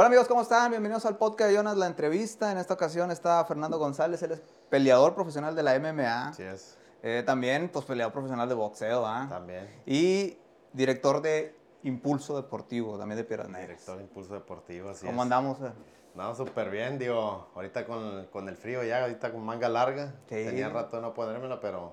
Hola amigos, ¿cómo están? Bienvenidos al podcast de Jonas, la entrevista. En esta ocasión está Fernando González, él es peleador profesional de la MMA. Así es, Eh, también, pues, peleador profesional de boxeo, ¿ah? también. Y director de Impulso Deportivo, también de Piedras Negras. Director de Impulso Deportivo, así ¿Cómo es. andamos? eh? No, súper bien, digo, ahorita con, con el frío ya, ahorita con manga larga. Sí. Tenía rato de no ponérmela, pero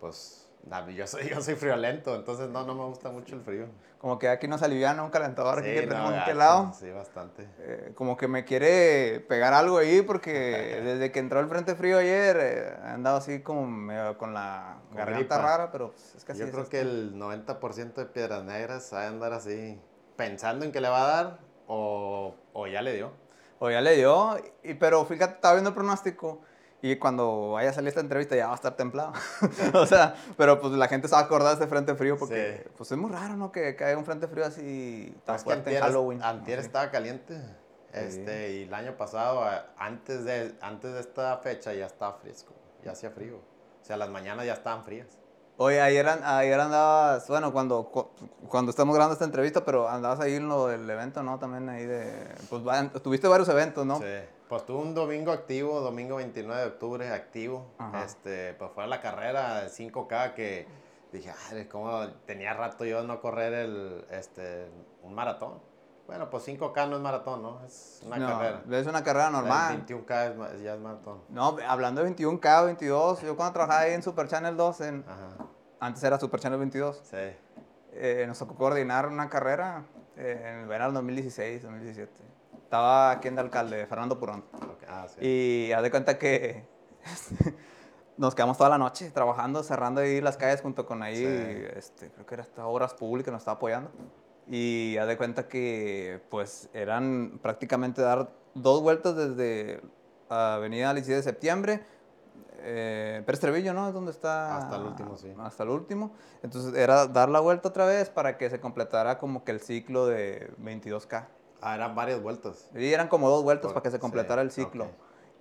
pues yo soy, yo soy friolento, entonces no, no me gusta mucho el frío. Como que aquí nos aliviana un calentador aquí Sí, que no, tenemos aquí al lado. Sí, bastante. Eh, como que me quiere pegar algo ahí porque desde que entró el frente frío ayer eh, he andado así como medio con la Con garganta gripa. rara, pero pues, es que así Yo es creo esto. que el 90% de Piedras Negras va a andar así, pensando en que le va a dar o, o ya le dio. O ya le dio, y, pero fíjate, estaba viendo el pronóstico y cuando vaya a salir esta entrevista ya va a estar templado. o sea, pero pues la gente se va a acordar de frente frío porque Sí. pues es muy raro, ¿no? Que caiga un frente frío así tan fuerte en Halloween. antier no estaba caliente. Este, y el año pasado, antes de, antes de esta fecha, ya estaba fresco. Ya hacía frío. O sea, las mañanas ya estaban frías. Oye, ayer, ayer andabas, bueno, cuando, cu- cuando estamos grabando esta entrevista, pero andabas ahí en lo del evento, ¿no? También ahí de, pues tuviste varios eventos, ¿no? Sí. Pues tuve un domingo activo, domingo 29 de octubre activo. Ajá. Este, pues fue la carrera de 5K que dije, ay, cómo tenía rato yo no correr el, este, un maratón. Bueno, pues 5K no es maratón, ¿no? Es una No, carrera. Es una carrera normal. 21K es ya es maratón. No, hablando de 21K, 22, yo cuando trabajaba ahí en Super Channel 2, en, antes era Super Channel 22, Sí. eh, nos tocó coordinar una carrera eh, en el verano 2016, 2017. Estaba aquí en de alcalde, Fernando Purón. Ok, Ah, sí. Y haz de cuenta que nos quedamos toda la noche trabajando, cerrando ahí las calles junto con ahí, Sí. este, creo que era hasta Obras Públicas, nos estaba apoyando. Y haz de cuenta que pues eran prácticamente dar dos vueltas desde Avenida 17 de Septiembre, eh, Pérez Trevillo, ¿no? Es donde está... Hasta el último, sí. Hasta el último. Entonces era dar la vuelta otra vez para que se completara como que el ciclo de 22K. Ah, eran varias vueltas. Y eran como dos vueltas Por- para que se sí, completara el ciclo. ok.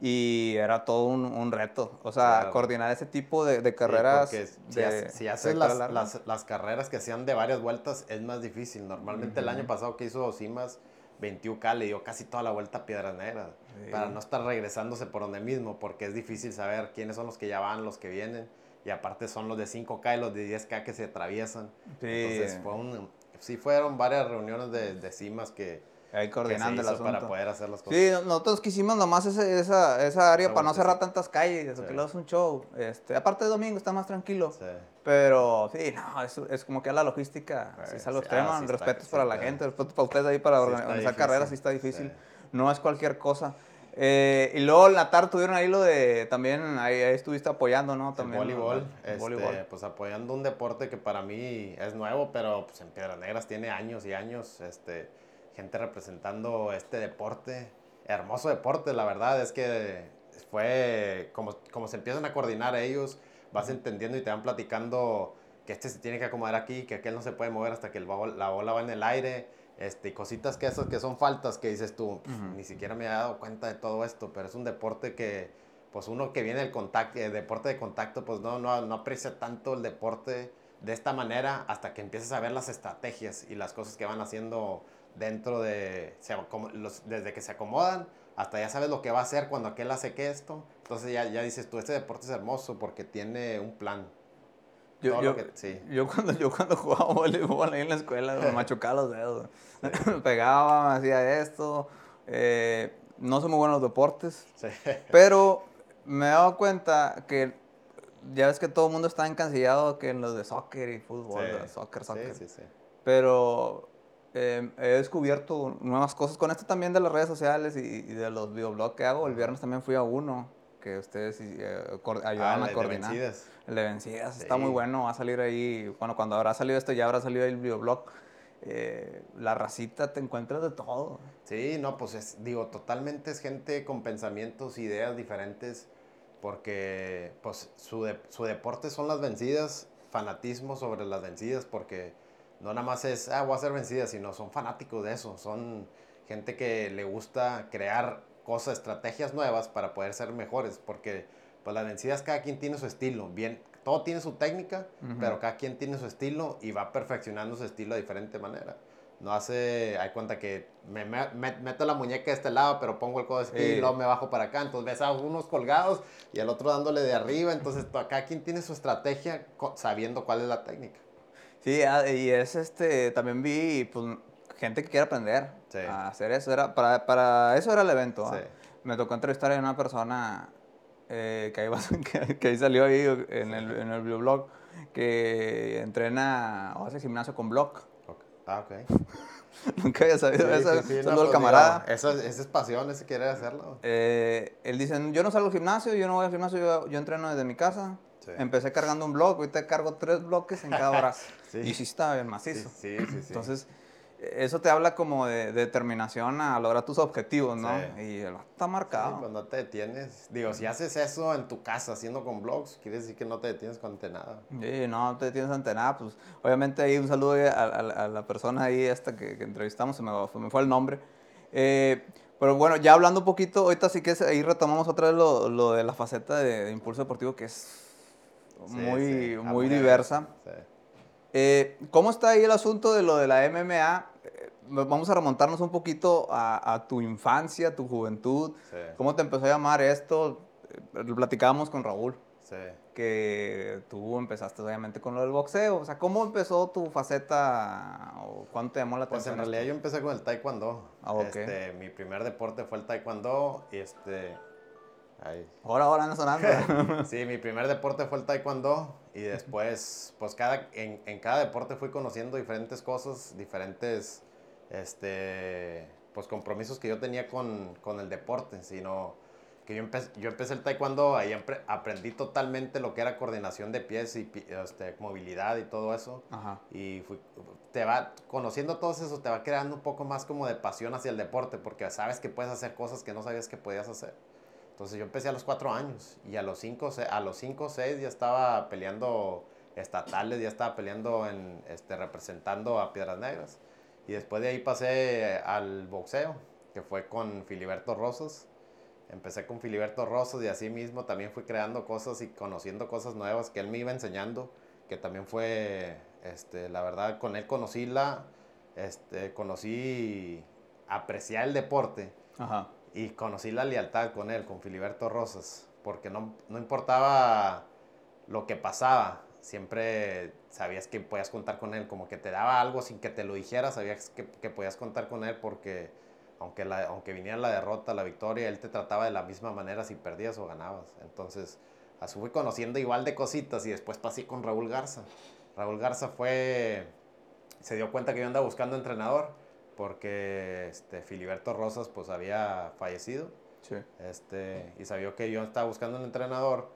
Y era todo un, un reto. O sea, Claro. coordinar ese tipo de, de Sí, carreras. si, de hace- si haces las, las, las carreras que sean de varias vueltas, es más difícil. Normalmente el año pasado que hizo Simas 21K le dio casi toda la vuelta a Piedras Negras. Sí. Para no estar regresándose por donde mismo, porque es difícil saber quiénes son los que ya van, los que vienen. Y aparte son los de 5K y los de 10K que se atraviesan. Sí. Entonces fue un, sí fueron varias reuniones de, de Simas que, Ahí coordinando el asunto. para poder hacer las cosas. Sí, no- nosotros quisimos nomás ese- esa, esa área para no cerrar tantas calles, Sí. que luego es un show. Este, aparte de domingo está más tranquilo. Sí. Pero sí, no, es, es como que la logística sí, es algo sí, extremo. ah, sí está- respeto sí para la gente, respeto para ustedes ahí para organizar difícil, carreras, sí está difícil. No es cualquier cosa. Eh, y luego en la tarde tuvieron ahí lo de, también ahí, ahí estuviste apoyando, ¿no? El También, voleibol, el este, voleibol. pues apoyando un deporte que para mí es nuevo, pero pues en Piedras Negras tiene años y años, este, gente representando este deporte, hermoso deporte, la verdad es que fue como, como se empiezan a coordinar ellos, vas entendiendo y te van platicando que este se tiene que acomodar aquí, que aquel no se puede mover hasta que el la bola va en el aire, este, cositas que esas que son faltas que dices tú, "Pf, Ujú. ni siquiera me he dado cuenta de todo esto, pero es un deporte que pues uno que viene del contacto, el deporte de contacto, pues no, no, no aprecia tanto el deporte de esta manera hasta que empiezas a ver las estrategias y las cosas que van haciendo dentro de, se acom- los- desde que se acomodan hasta ya sabes lo que va a hacer cuando aquel hace que esto, entonces ya, ya dices tú, este deporte es hermoso porque tiene un plan. Yo, yo, que- sí. yo cuando, yo cuando jugaba voleibol ahí en la escuela me machucaba los dedos. Pegaba, hacía esto. Eh, no soy muy bueno en los deportes, Sí. pero me he dado cuenta que ya ves que todo el mundo está encasillado que en los de soccer y fútbol, soccer, Sí, soccer. sí, sí. Pero eh, he descubierto nuevas cosas con esto también de las redes sociales y, y de los videoblogs que hago. El viernes también fui a uno que ustedes eh, cor- Ah, a de coordinar. vencidas. El de vencidas está Sí. muy bueno, va a salir ahí, bueno, cuando habrá salido esto ya habrá salido el videoblog. Eh, la racita te encuentras de todo. Sí, no, pues es, digo, totalmente es gente con pensamientos, ideas diferentes, porque pues su, de- su deporte son las vencidas, fanatismo sobre las vencidas, porque no nada más es, ah, voy a hacer vencidas, sino son fanáticos de eso, son gente que le gusta crear cosas, estrategias nuevas para poder ser mejores, porque pues las vencidas cada quien tiene su estilo, bien, todo tiene su técnica, pero cada quien tiene su estilo y va perfeccionando su estilo de diferente manera. no hace, hay cuenta que me, me- me- meto la muñeca de este lado, pero pongo el codo así y Eh. luego me bajo para acá. Entonces ves a unos colgados y al otro dándole de arriba. Entonces to- cada quien tiene su estrategia sabiendo cuál es la técnica. Sí, ah, y es este, también vi pues, gente que quiere aprender Sí. a hacer eso. Era, para, para eso era el evento. ¿ah? Sí. Me tocó entrevistar a una persona eh, que, ahí va- que, que ahí salió ahí en el, en el blog que entrena o hace gimnasio con block. Ok. Ah, ok. Nunca había sabido Sí, eso. sí, sí, no, al pues, camarada. digo, eso, es- esa es pasión, ese quiere hacerlo. Eh, él dice, yo no salgo al gimnasio, yo no voy al gimnasio, yo, yo entreno desde mi casa. Sí. Empecé cargando un bloque, ahorita cargo tres bloques en cada brazo. Sí. Y sí está bien macizo. sí, sí. sí. Entonces, eh, eso te habla como de, determinación a lograr tus objetivos, ¿no? Sí. Y está Sí, marcado. pues no te detienes. Digo, si haces eso en tu casa haciendo con blogs, quiere decir que no te detienes ante nada. Sí, no te tienes ante nada, pues obviamente ahí un saludo a, a- a la persona ahí esta que, que entrevistamos, se me, me fue el nombre. Eh, pero bueno, ya hablando un poquito, ahorita sí que ahí retomamos otra vez lo, lo de la faceta de, de impulso deportivo que es Sí, muy, sí, muy diversa. sí. Eh, ¿Cómo está ahí el asunto de lo de la MMA? Eh, vamos a remontarnos un poquito a, a tu infancia, tu juventud. ¿Cómo te empezó a llamar esto? Eh, Lo platicábamos con Raúl, sí. que tú empezaste obviamente con lo del boxeo. O sea, ¿cómo empezó tu faceta o cuándo te llamó la Pues en atención? realidad yo empecé con el taekwondo. Ah. Este, mi primer deporte fue el taekwondo y este... Esto? Ahora, ahora anda sonando. Sí, mi primer deporte fue el taekwondo y después, pues cada, en, en cada deporte fui conociendo diferentes cosas, diferentes, este, pues compromisos que yo tenía con, con el deporte, sino que yo, empe- yo empecé el taekwondo, ahí aprendí totalmente lo que era coordinación de pies y este, movilidad y todo eso. Ajá. Y fui, te va, conociendo todo eso, te va creando un poco más como de pasión hacia el deporte, porque sabes que puedes hacer cosas que no sabías que podías hacer. Entonces yo empecé a los cuatro años y a los cinco, a los cinco seis ya estaba peleando estatales, ya estaba peleando en, este, representando a Piedras Negras. Y después de ahí pasé al boxeo, que fue con Filiberto Rosas. Empecé con Filiberto Rosas y así mismo también fui creando cosas y conociendo cosas nuevas que él me iba enseñando, que también fue, este, la verdad, con él conocí la, este, conocí, apreciar el deporte Ajá. Y conocí la lealtad con él, con Filiberto Rosas, porque no, no importaba lo que pasaba, siempre sabías que podías contar con él, como que te daba algo sin que te lo dijera, sabías que, que podías contar con él porque aunque, la, aunque viniera la derrota, la victoria, él te trataba de la misma manera si perdías o ganabas. Entonces, así fui conociendo igual de cositas y después pasé con Raúl Garza. Raúl Garza fue, se dio cuenta que yo andaba buscando entrenador porque este, Filiberto Rosas pues había fallecido Sí. este, y sabía que yo estaba buscando un entrenador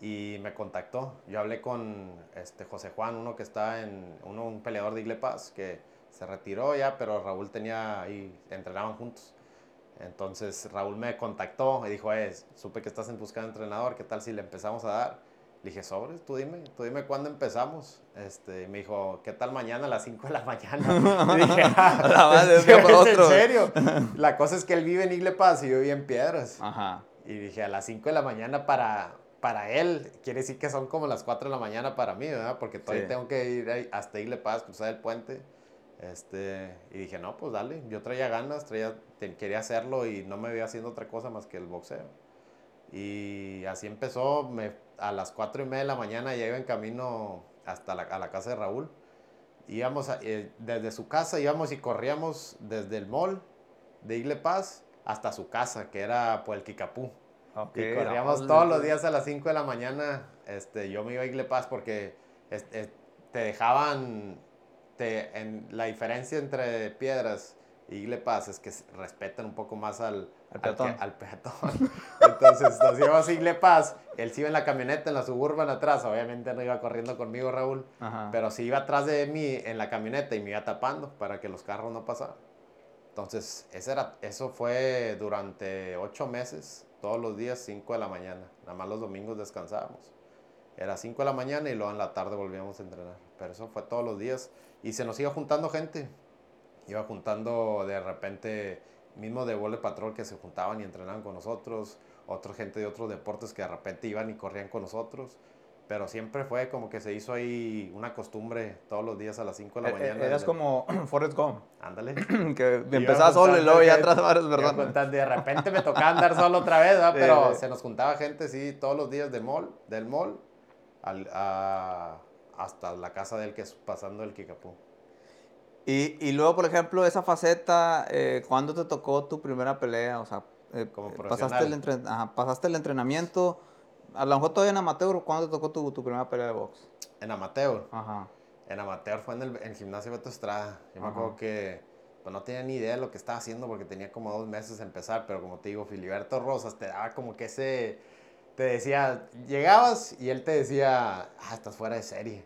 y me contactó. Yo hablé con este, José Juan, uno que está en, uno, un peleador de Igle Paz, que se retiró ya, pero Raúl tenía ahí, entrenaban juntos. Entonces Raúl me contactó y dijo, eh, supe que estás en busca de entrenador, ¿qué tal si le empezamos a dar? Le dije, sobres, tú dime, tú dime cuándo empezamos. Este, y me dijo, ¿qué tal mañana a las 5 de la mañana? Y dije, A la madre, "¿Es otro". ¿En serio? La cosa es que él vive en Igle Paz y yo vivo en Piedras. Ajá. Y dije, a las 5 de la mañana para, para él, quiere decir que son como las 4 de la mañana para mí, ¿verdad? Porque todavía Sí. tengo que ir hasta Igle Paz, cruzar el puente. Este, y dije, no, pues dale, yo traía ganas, traía, te- quería hacerlo y no me veía haciendo otra cosa más que el boxeo. Y así empezó, me, a las 4 y media de la mañana ya iba en camino hasta la, a la casa de Raúl. Íbamos a- eh, desde su casa, íbamos y corríamos desde el mall de Igle Paz hasta su casa, que era por el Kikapú. Y corríamos no, todos los días a las 5 de la mañana. Este, yo me iba a Igle Paz porque este, te dejaban. Te, en, la diferencia entre Piedras y Igle Paz es que respetan un poco más al, Al peatón. al peatón. Entonces nos íbamos a Igle Paz. Él se iba en la camioneta, en la suburban atrás. Obviamente no iba corriendo conmigo, Raúl. Ajá. Pero sí iba atrás de mí en la camioneta y me iba tapando para que los carros no pasaran. Entonces, ese era, eso fue durante ocho meses, todos los días, 5 de la mañana. Nada más los domingos descansábamos. Era 5 de la mañana y luego en la tarde volvíamos a entrenar. Pero eso fue todos los días. Y se nos iba juntando gente. Iba juntando de repente, mismo de Vole Patrol que se juntaban y entrenaban con nosotros. Otra gente de otros deportes que de repente iban y corrían con nosotros. pero siempre fue como que se hizo ahí una costumbre todos los días a las 5 de la E- e- mañana. Eras como Forrest Gump, Ándale. que empezaba solo y luego ya atrás contando, De repente me tocaba andar solo otra vez. Sí, pero sí. se nos juntaba gente, sí, todos los días de mall, del mall al- a- hasta la casa del que es pasando el Kikapú. Y, y luego, por ejemplo, esa faceta, eh, ¿cuándo te tocó tu primera pelea? O sea, eh, Como eh, pasaste el, ajá, pasaste el entrenamiento, a lo mejor todavía en amateur, ¿cuándo te tocó tu, tu primera pelea de box? En amateur. Ajá. En amateur fue en el, en el gimnasio Beto Estrada. Yo me acuerdo que pues, no tenía ni idea de lo que estaba haciendo porque tenía como dos meses de empezar, pero como te digo, Filiberto Rosas te daba como que ese, te decía, llegabas y él te decía, ah, estás fuera de serie.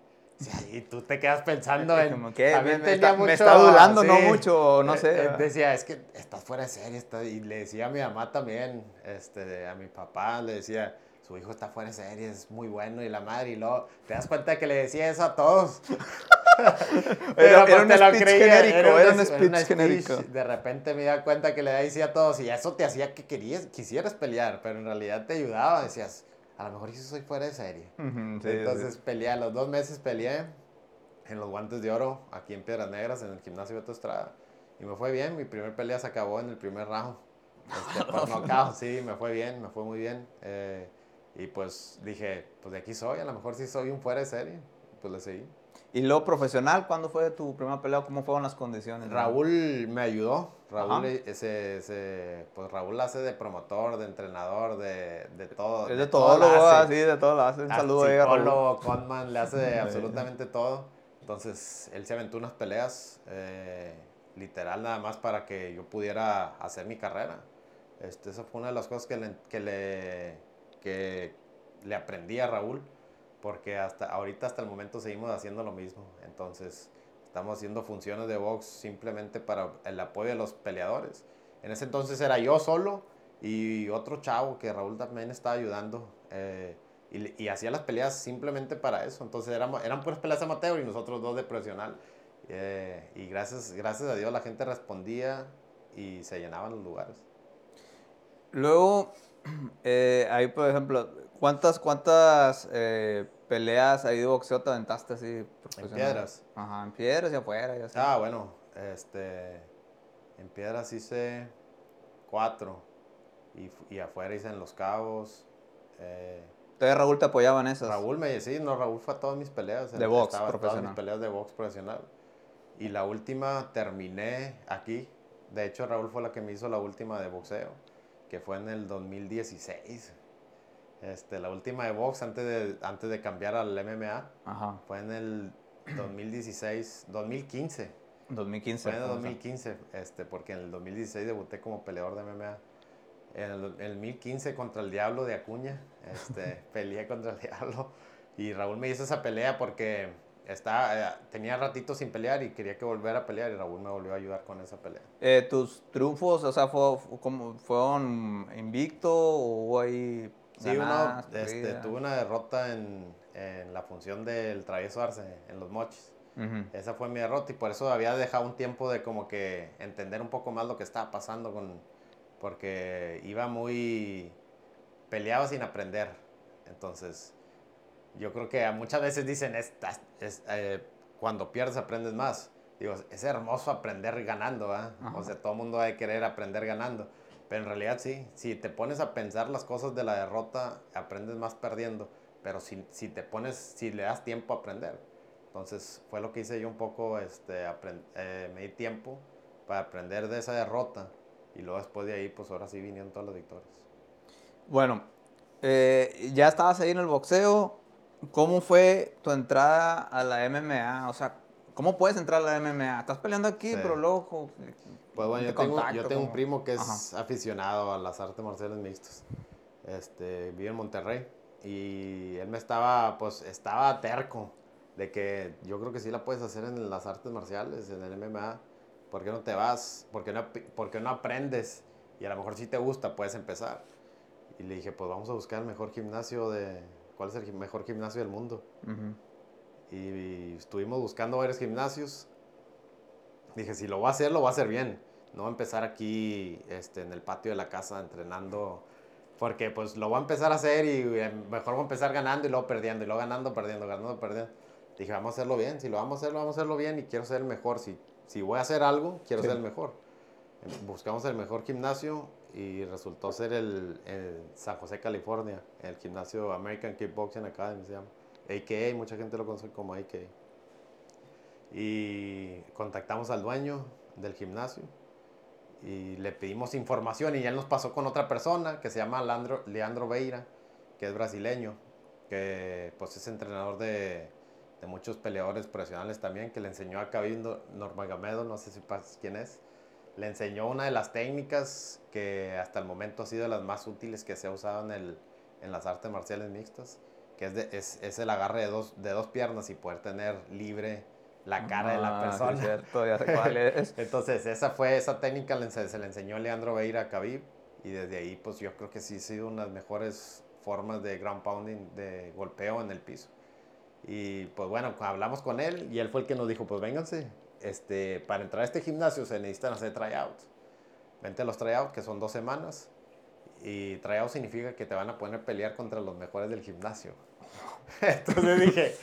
Y tú te quedas pensando en... Como que también me, me está, me mucho- está dudando, no mucho, no sé. eh, decía, es que estás fuera de serie. está-". Y le decía a mi mamá también, este, a mi papá, le decía, su hijo está fuera de serie, es muy bueno. Y la madre, y luego te das cuenta que le decía eso a todos. Era- pues era un te lo creía, genérico, era un speech genérico. De repente me da cuenta que le decía a todos, y eso te hacía que querías, quisieras pelear, pero en realidad te ayudaba. Decías, a lo mejor yo soy fuera de serie. Sí, Entonces sí. peleé, a los dos meses peleé en los guantes de oro, aquí en Piedras Negras, en el gimnasio Beto Estrada. Y me fue bien, mi primer pelea se acabó en el primer round. Este, por knockout, sí, me fue bien, me fue muy bien. Eh, y pues dije, pues de aquí soy, a lo mejor sí soy un fuera de serie. Pues le seguí. Y luego profesional, ¿cuándo fue tu primera pelea? ¿Cómo fueron las condiciones? Raúl me ayudó. Raúl, Ajá. eh, se- se- pues Raúl hace de promotor, de entrenador, de, de todo. Es de todo todo, lo hace. así, de todo lo hace. Un Ah, saludo ahí a Raúl. conman, le hace absolutamente todo. Entonces, él se aventó unas peleas, eh, literal, nada más para que yo pudiera hacer mi carrera. Este, esa fue una de las cosas que le, que le, que le aprendí a Raúl, porque hasta ahorita, hasta el momento, seguimos haciendo lo mismo. Entonces, estamos haciendo funciones de box simplemente para el apoyo de los peleadores. En ese entonces era yo solo y otro chavo que Raúl también estaba ayudando. eh, y, hacía las peleas simplemente para eso. Entonces eran, eran puras peleas amateur y nosotros dos de profesional. Eh, y gracias, gracias a Dios la gente respondía y se llenaban los lugares. Luego, eh, ahí por ejemplo, ¿cuántas, cuántas eh, peleas ahí de boxeo te aventaste así? profesional? piedras? Ajá, en piedras y afuera y así. Ah, bueno, este, en Piedras hice cuatro y, y afuera hice en Los Cabos. eh, Entonces Raúl te apoyaba en esas. Raúl me sí, no, Raúl fue a todas mis peleas. De él box estaba a todas profesional. mis peleas de box profesional. Y la última terminé aquí. De hecho, Raúl fue la que me hizo la última de boxeo, que fue en el 2016. Este, la última de box antes de, antes de cambiar al MMA Ajá, fue en el 2016, 2015. 2015. Fue en el o sea. 2015, este, porque en el 2016 debuté como peleador de MMA. En el, en el 2015 contra el Diablo de Acuña, este, peleé contra el Diablo. Y Raúl me hizo esa pelea porque estaba, eh, tenía ratito sin pelear y quería que volviera a pelear y Raúl me volvió a ayudar con esa pelea. Eh, ¿Tus triunfos, o sea, fue, fue como- fueron invicto o hubo ahí Sí, uno, este, tuve una derrota en, en la función del travieso Arce, en los mochis. Ujú. Esa fue mi derrota y por eso había dejado un tiempo de como que entender un poco más lo que estaba pasando con... Porque iba muy... Peleaba sin aprender. Entonces, yo creo que muchas veces dicen, "Estás- es, eh, cuando pierdes aprendes más. Digo, es hermoso aprender ganando. Ajá. O sea, todo el mundo ha de querer aprender ganando. Pero en realidad sí, si te pones a pensar las cosas de la derrota, aprendes más perdiendo. Pero si, si te pones, si le das tiempo a aprender. Entonces fue lo que hice yo un poco, este, eh, me di tiempo para aprender de esa derrota. Y luego después de ahí, pues ahora sí vinieron todas las victorias. Bueno, eh, ya estabas ahí en el boxeo. ¿Cómo fue tu entrada a la MMA? O sea, ¿cómo puedes entrar a la MMA? Estás peleando aquí, Sí. pero luego... Pues bueno, ¿de yo tengo, contacto, yo tengo un primo que es Ajá. aficionado a las artes marciales mixtas. Este, vive en Monterrey. Y él me estaba, pues, estaba terco de que yo creo que sí la puedes hacer en las artes marciales, en el MMA. ¿Por qué no te vas? ¿Por qué no, por qué no aprendes? Y a lo mejor si te gusta, puedes empezar. Y le dije, pues vamos a buscar el mejor gimnasio de... ¿Cuál es el mejor gimnasio del mundo? Ujú. Y estuvimos buscando varios gimnasios. Dije, si lo voy a hacer, lo voy a hacer bien. No empezar aquí este, en el patio de la casa entrenando Porque pues lo voy a empezar a hacer y eh, mejor voy a empezar ganando y luego perdiendo, y luego ganando, perdiendo, ganando, perdiendo. Dije, vamos a hacerlo bien. Si lo vamos a hacer, lo vamos a hacerlo bien y quiero ser el mejor. Si, si voy a hacer algo, quiero ser el mejor. Buscamos el mejor gimnasio y resultó ser el, el, San José, California, el gimnasio American Kickboxing Academy se llama. AKA, mucha gente lo conoce como AKA. Y contactamos al dueño del gimnasio y le pedimos información y él nos pasó con otra persona que se llama Leandro, Leandro Beira, que es brasileño, que pues es entrenador de, de muchos peleadores profesionales también, que le enseñó a Khabib Nurmagomedov, no sé si pasas quién es, le enseñó una de las técnicas que hasta el momento ha sido de las más útiles que se ha usado en, el, en las artes marciales mixtas, que es, de, es, es el agarre de dos, de dos piernas y poder tener libre la cara de la persona. cierto, ya sé cuál es. Entonces, esa fue, esa técnica se le enseñó Leandro Beira a Khabib y desde ahí, pues yo creo que sí ha sido una de las mejores formas de ground pounding, de golpeo en el piso. Y pues bueno, hablamos con él y él fue el que nos dijo, pues vénganse, este, para entrar a este gimnasio se necesitan hacer tryouts. Vente a los tryouts, que son dos semanas. Y tryout significa que te van a poner a pelear contra los mejores del gimnasio. Entonces dije,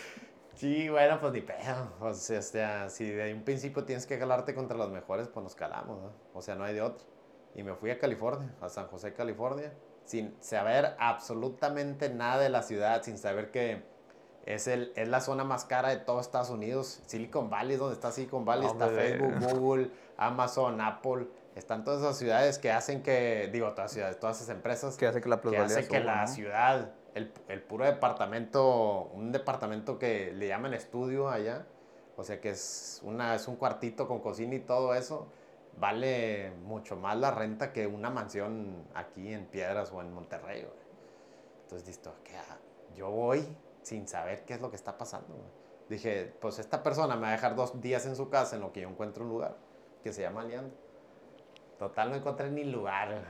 Sí, bueno, pues ni pedo. O sea, si de un principio tienes que calarte contra los mejores, pues nos calamos, ¿no? O sea, no hay de otro. Y me fui a California, a San José, California, sin saber absolutamente nada de la ciudad, sin saber que es, el, es la zona más cara de todo Estados Unidos. Silicon Valley, donde está Silicon Valley, está Facebook, Google, Amazon, Apple. Están todas esas ciudades que hacen que, digo, todas ciudades, todas esas empresas. Que hace que la Que hace que la ciudad el, el, puro departamento, un departamento que le llaman estudio allá, o sea que es, una, es un cuartito con cocina y todo eso, vale mucho más la renta que una mansión aquí en Piedras o en Monterrey. Entonces, listo, yo voy sin saber qué es lo que está pasando. Dije, pues esta persona me va a dejar dos días en su casa en lo que yo encuentro un lugar que se llama Leandro. Total, no encontré ni lugar.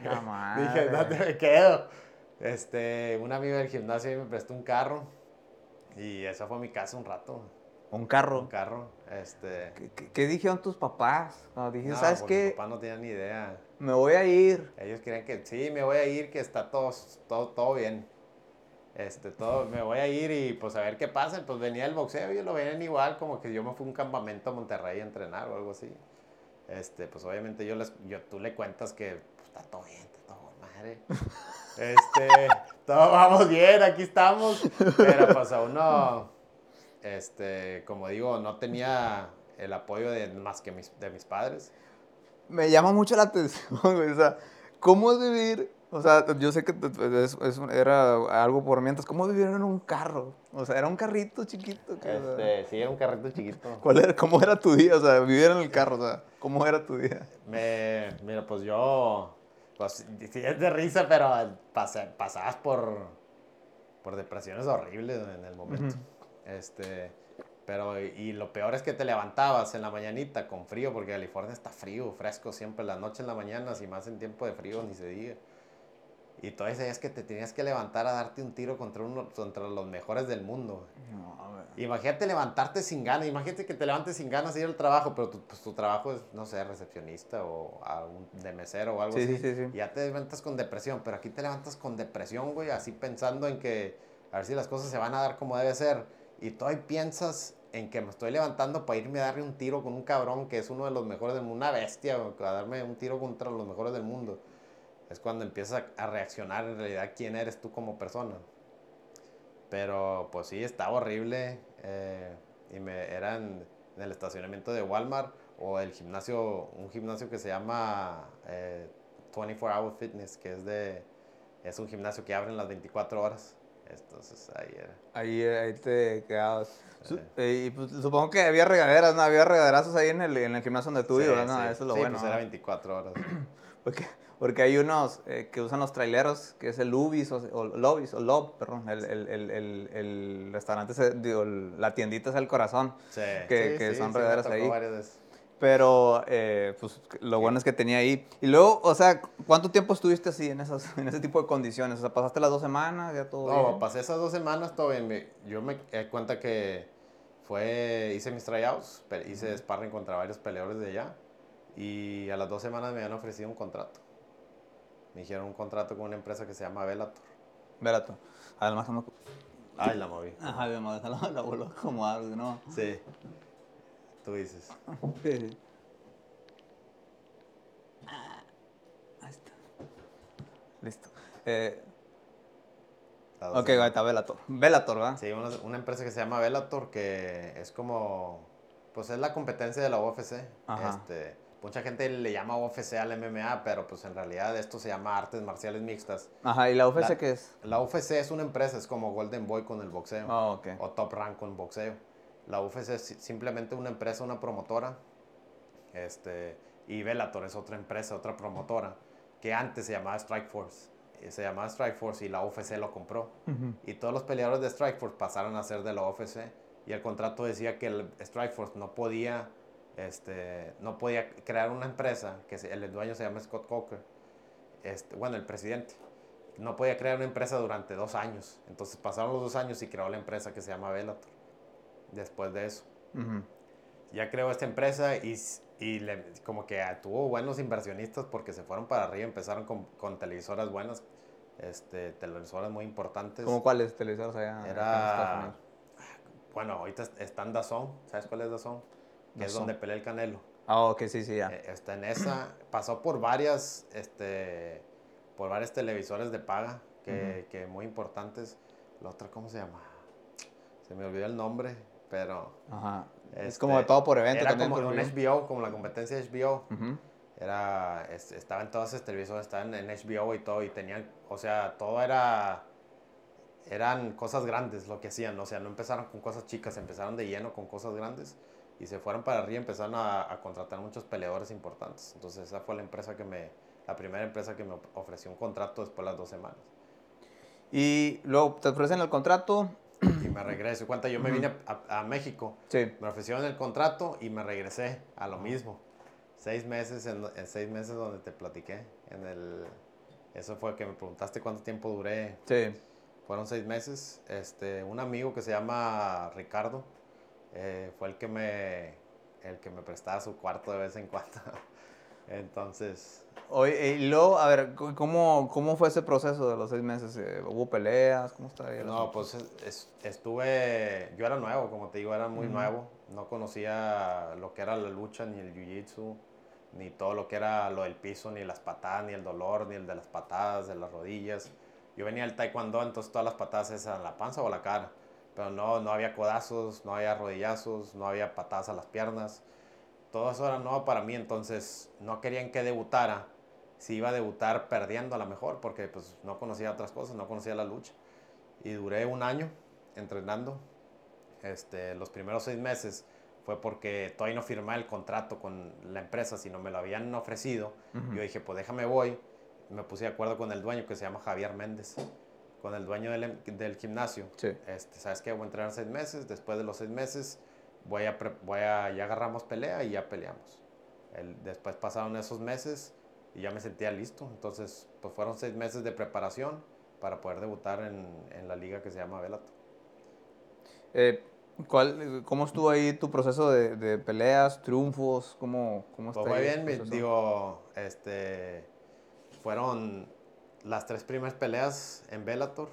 Dije, ¿dónde me quedo? Este, un amigo del gimnasio me prestó un carro y esa fue mi casa un rato. ¿Un carro? Un carro, este... ¿Qué, dijeron tus papás? No, dije, ¿sabes qué? Mis papás no tenían ni idea. Me voy a ir. Ellos creen que sí, me voy a ir, que está todo, todo, todo bien. Este, todo, me voy a ir y pues a ver qué pasa. Pues venía el boxeo y lo veían igual, como que yo me fui a un campamento a Monterrey a entrenar o algo así. Este, pues obviamente yo les, yo, tú le cuentas que pues, está todo bien, madre. Este, todo vamos bien, aquí estamos. Pero pues a uno, este, como digo, no tenía el apoyo de más que mis, de mis padres. Me llama mucho la atención, O sea, ¿cómo es vivir? O sea, yo sé que es, era algo por mientras. ¿Cómo vivir en un carro? O sea, era un carrito chiquito. este, sí, era un carrito chiquito. ¿Cuál era, ¿Cómo era tu día? O sea, vivir en el carro, o sea, ¿cómo era tu día? Me, mira, pues yo pues sí es de risa, pero pasabas por, por depresiones horribles en el momento. Este, pero, y lo peor es que te levantabas en la mañanita con frío, porque California está frío, fresco siempre, la noche en la mañana, si más en tiempo de frío, ni se diga. Y todavía sabías que te tenías que levantar a darte un tiro contra, uno, contra los mejores del mundo. Imagínate levantarte sin ganas, imagínate que te levantes sin ganas de ir al trabajo, pero tu, pues, tu trabajo es, no sé, recepcionista o de mesero o algo así. Sí, sí, ya te levantas con depresión, pero aquí te levantas con depresión, güey, así pensando en que a ver si las cosas se van a dar como debe ser. Y todavía piensas en que me estoy levantando para irme a darle un tiro con un cabrón que es uno de los mejores del mundo, una bestia, a darme un tiro contra los mejores del mundo es cuando empiezas a, reaccionar en realidad quién eres tú como persona. Pero pues sí, estaba horrible. Eh, y me eran en el estacionamiento de Walmart o el gimnasio, un gimnasio que se llama 24 eh, Hour Fitness, que es de es un gimnasio que abren las 24 horas. Entonces ahí era. Ahí, ahí te quedabas. Eh, y pues, supongo que había regaderas, ¿no? Había regaderazos ahí en el, en el gimnasio donde tú vives, ¿no? Eso es lo sí, bueno. Pues era 24 horas. Porque porque hay unos eh, que usan los traileros, que es el Ubis o, o Lobis, o Lob, perdón, el, el, el, el restaurante, digo, la tiendita es el corazón, sí, que, que son sí, ahí. Pero, eh, pues, lo bueno es que tenía ahí. Y luego, o sea, ¿cuánto tiempo estuviste así en, esas, en ese tipo de condiciones? O sea, ¿pasaste las dos semanas? ¿Ya todo No, pasé esas dos semanas todo bien. Yo me di cuenta que fue, hice mis tryouts, hice sparring contra varios peleadores de allá. Y a las dos semanas me habían ofrecido un contrato. Me dijeron un contrato con una empresa que se llama Velator. Velator. Además, no... Ay, la moví. Ajá, además, la, la vuelvo a acomodar, ¿no? Sí. Tú dices. Sí. Ahí está. Listo. Eh, ok, ahí está Velator. Velator, ¿verdad? Sí, una, una empresa que se llama Velator que es como, pues es la competencia de la UFC. Ajá. Este, mucha gente le llama UFC al MMA, pero pues en realidad esto se llama artes marciales mixtas. Ajá, ¿y la UFC La- qué es? La UFC es una empresa, es como Golden Boy con el boxeo. Ah, ok. o Top Rank con boxeo. La UFC es si- simplemente una empresa, una promotora. Este, y Bellator es otra empresa, otra promotora, que antes se llamaba Strike Force. Eh, Se llamaba Strike Force y la UFC lo compró. Y todos los peleadores de Strike Force pasaron a ser de la UFC. Y el contrato decía que el Strike Force no podía, este, no podía crear una empresa, que el dueño se llama Scott Coker, este, bueno, el presidente, no podía crear una empresa durante dos años. Entonces pasaron los dos años y creó la empresa que se llama Bellator. Después de eso. Ya creó esta empresa y, y le- como que tuvo buenos inversionistas porque se fueron para arriba, empezaron con, con televisoras buenas, este, televisoras muy importantes. ¿Cómo cuáles televisores allá en Estados Era, Unidos? bueno, ahorita est- está en DAZN, ¿sabes cuál es DAZN? Que es DAZN. donde pelea el Canelo. Ah, ok, sí, sí, ya. Eh, está en esa, pasó por varias, este, por varias televisores de paga, que, que muy importantes. La otra, ¿cómo se llama? Se me olvidó el nombre, pero... Ajá. es este, como de pago por evento Era como un. HBO, como la competencia de HBO. Ujú. Era, es- estaba en todas esas televisoras, estaban en HBO y todo, y tenían, o sea, todo era, eran cosas grandes lo que hacían, o sea, no empezaron con cosas chicas, empezaron de lleno con cosas grandes y se fueron para arriba, empezaron a, a contratar muchos peleadores importantes. Entonces esa fue la empresa que me, la primera empresa que me ofreció un contrato después de las dos semanas. Y luego te ofrecen el contrato. Y me regreso. Cuenta, yo me vine a, a México, Sí. me ofrecieron el contrato y me regresé a lo mismo. Seis meses, en, en seis meses donde te platiqué. En el, eso fue que me preguntaste cuánto tiempo duré. Sí. Fueron seis meses. Este, un amigo que se llama Ricardo eh, fue el que me el que me prestaba su cuarto de vez en cuando. Entonces, Oye, y luego, a ver, ¿cómo, cómo fue ese proceso de los seis meses? Eh, ¿Hubo peleas? ¿Cómo el no, pues es- es- estuve, yo era nuevo, como te digo, era muy Ujú. nuevo. No conocía lo que era la lucha, ni el jiu-jitsu, ni todo lo que era lo del piso, ni las patadas, ni el dolor, ni el de las patadas, de las rodillas. Yo venía del taekwondo, entonces todas las patadas esas en la panza o la cara. Pero no, no había codazos, no había rodillazos, no había patadas a las piernas. Todo eso era nuevo para mí, entonces no querían que debutara. Si iba a debutar perdiendo a lo mejor, porque pues no conocía otras cosas, no conocía la lucha. Y duré un año entrenando. Este, los primeros seis meses fue porque todavía no firmé el contrato con la empresa, sino me lo habían ofrecido. Ujú. Yo dije, pues déjame voy. Me puse de acuerdo con el dueño que se llama Javier Méndez, con el dueño del, del gimnasio. Sí. Este, ¿Sabes qué? Voy a entrenar seis meses. Después de los seis meses, voy a, voy a ya agarramos pelea y ya peleamos. El- después pasaron esos meses y ya me sentía listo. Entonces, pues fueron seis meses de preparación para poder debutar en, en la liga que se llama Bellator. Eh, ¿cuál, ¿Cómo estuvo ahí tu proceso de, de peleas, triunfos? ¿Cómo, cómo está Pues ahí fue el bien, digo, este, fueron las tres primeras peleas en Bellator,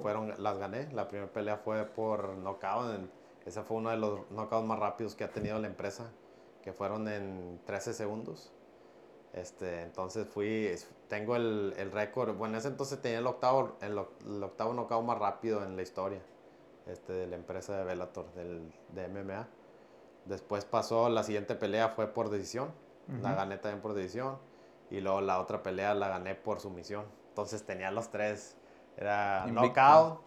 fueron, las gané. La primera pelea fue por knockout, en- ese fue uno de los knockouts más rápidos que ha tenido la empresa, que fueron en 13 segundos. Este, entonces fui, tengo el, el récord, bueno, en ese entonces tenía el octavo, el, oc- el octavo knockout más rápido en la historia este, de la empresa de Bellator, del, de MMA. Después pasó, la siguiente pelea fue por decisión, la gané también por decisión, y luego la otra pelea la gané por sumisión. Entonces tenía los tres, era knockout,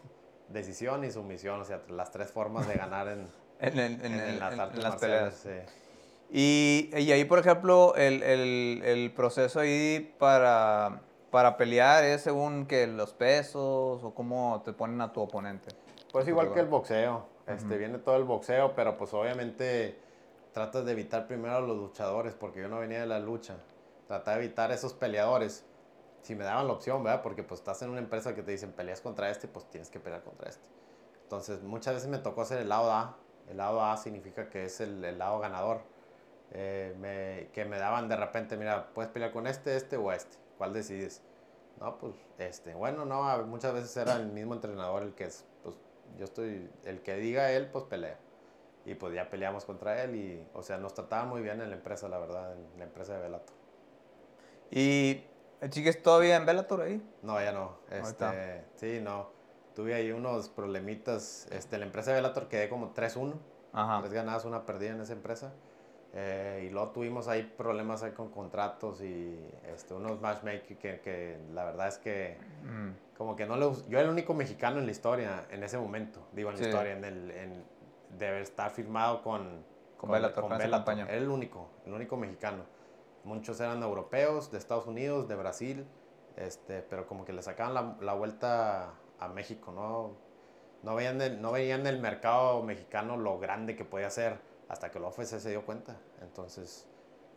decisión y sumisión, o sea, las tres formas de ganar en, En, en en- las artes las peleas. sí. Y, y ahí, por ejemplo, el, el, el proceso ahí para, para pelear es según que los pesos o cómo te ponen a tu oponente. Pues igual que el boxeo, este, viene todo el boxeo, pero pues obviamente tratas de evitar primero a los luchadores, porque yo no venía de la lucha. Trataba de evitar esos peleadores, si me daban la opción, ¿verdad? Porque pues estás en una empresa que te dicen peleas contra este, pues tienes que pelear contra este. Entonces muchas veces me tocó hacer el lado A. El lado A significa que es el, el lado ganador. Eh, me- que me daban de repente, mira, puedes pelear con este, este o este. ¿Cuál decides? No, pues, este, bueno, no, muchas veces era el mismo entrenador el que es, pues, yo estoy, el que diga él, pues pelea. Y pues ya peleamos contra él y, o sea, nos trataba muy bien en la empresa, la verdad, en la empresa de Velator. ¿Y sigues todavía en Velator ahí? No, ya no. Este, sí, no. Tuve ahí unos problemitas. Este, la empresa de Velator quedé como 3-1. Tres ganadas, una perdida en esa empresa. Eh, y luego tuvimos ahí problemas ahí con contratos y este, unos matchmakers que, que, la verdad es que mm. como que no le Yo era el único mexicano en la historia en ese momento. Digo, en la historia, en el, en, de estar firmado con, con, Bellator, con Bellator. Era el único, el único mexicano. Muchos eran europeos, de Estados Unidos, de Brasil, este, pero como que le sacaban la, la vuelta a México, ¿no? No veían, el, no veían el mercado mexicano lo grande que podía ser hasta que el OFC se dio cuenta. Entonces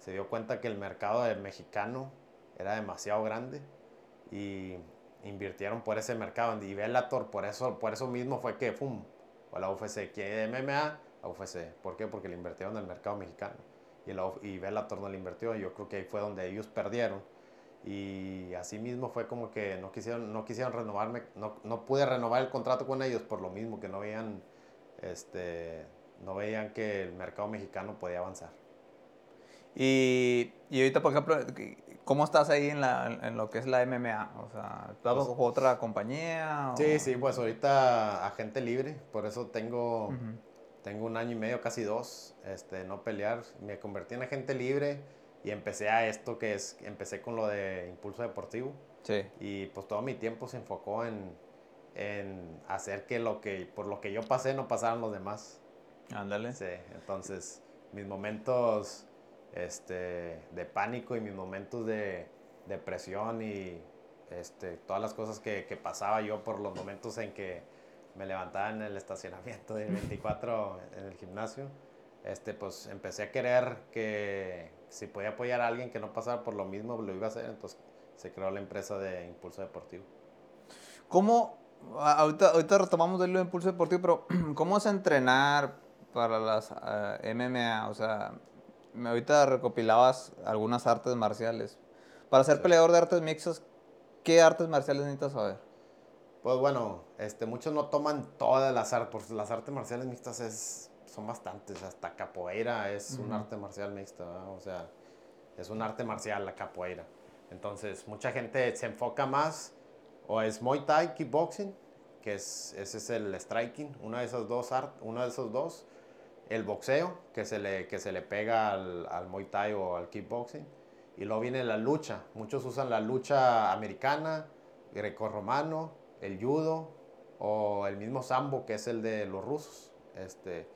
se dio cuenta que el mercado mexicano era demasiado grande y invirtieron por ese mercado. Y Bellator, por eso, por eso mismo fue que, ¡pum! O la UFC, que MMA, a UFC. ¿Por qué? Porque le invirtieron en el mercado mexicano. Y, la, y Bellator no le invirtió. Yo creo que ahí fue donde ellos perdieron. Y así mismo fue como que no quisieron, no quisieron renovarme, no, no pude renovar el contrato con ellos por lo mismo que no veían, este, no veían que el mercado mexicano podía avanzar. Y, y ahorita, por ejemplo, ¿Cómo estás ahí en, la, en lo que es la MMA? O sea, ¿estás pues, otra compañía? Sí, sí, pues ahorita agente libre, por eso tengo, tengo un año y medio, casi dos, este, no pelear. Me convertí en agente libre y empecé a esto que es, empecé con lo de impulso deportivo. Sí. Y pues todo mi tiempo se enfocó en, en hacer que lo que, por lo que yo pasé, no pasaran los demás. Ándale. Sí, entonces mis momentos este, de pánico y mis momentos de depresión y este, todas las cosas que, que, pasaba yo por los momentos en que me levantaba en el estacionamiento del 24 en el gimnasio, este, pues empecé a querer que si podía apoyar a alguien que no pasara por lo mismo, lo iba a hacer, entonces se creó la empresa de Impulso Deportivo. ¿Cómo, ahorita, ahorita retomamos de lo de Impulso Deportivo, pero ¿cómo es entrenar para las eh, MMA? O sea, ahorita recopilabas algunas artes marciales. Para ser peleador de artes mixtas, ¿qué artes marciales necesitas saber? Pues bueno, este, muchos no toman todas las artes, porque las artes marciales mixtas es, son bastantes, hasta capoeira es un arte marcial mixta, o sea, es un arte marcial la capoeira. Entonces, mucha gente se enfoca más, o es Muay Thai, kickboxing, que es, ese es el striking, una de esas dos, art, uno de esos dos, el boxeo, que se le, que se le pega al, al Muay Thai o al kickboxing. Y luego viene la lucha. Muchos usan la lucha americana, greco-romano, el judo o el mismo sambo, que es el de los rusos. Este,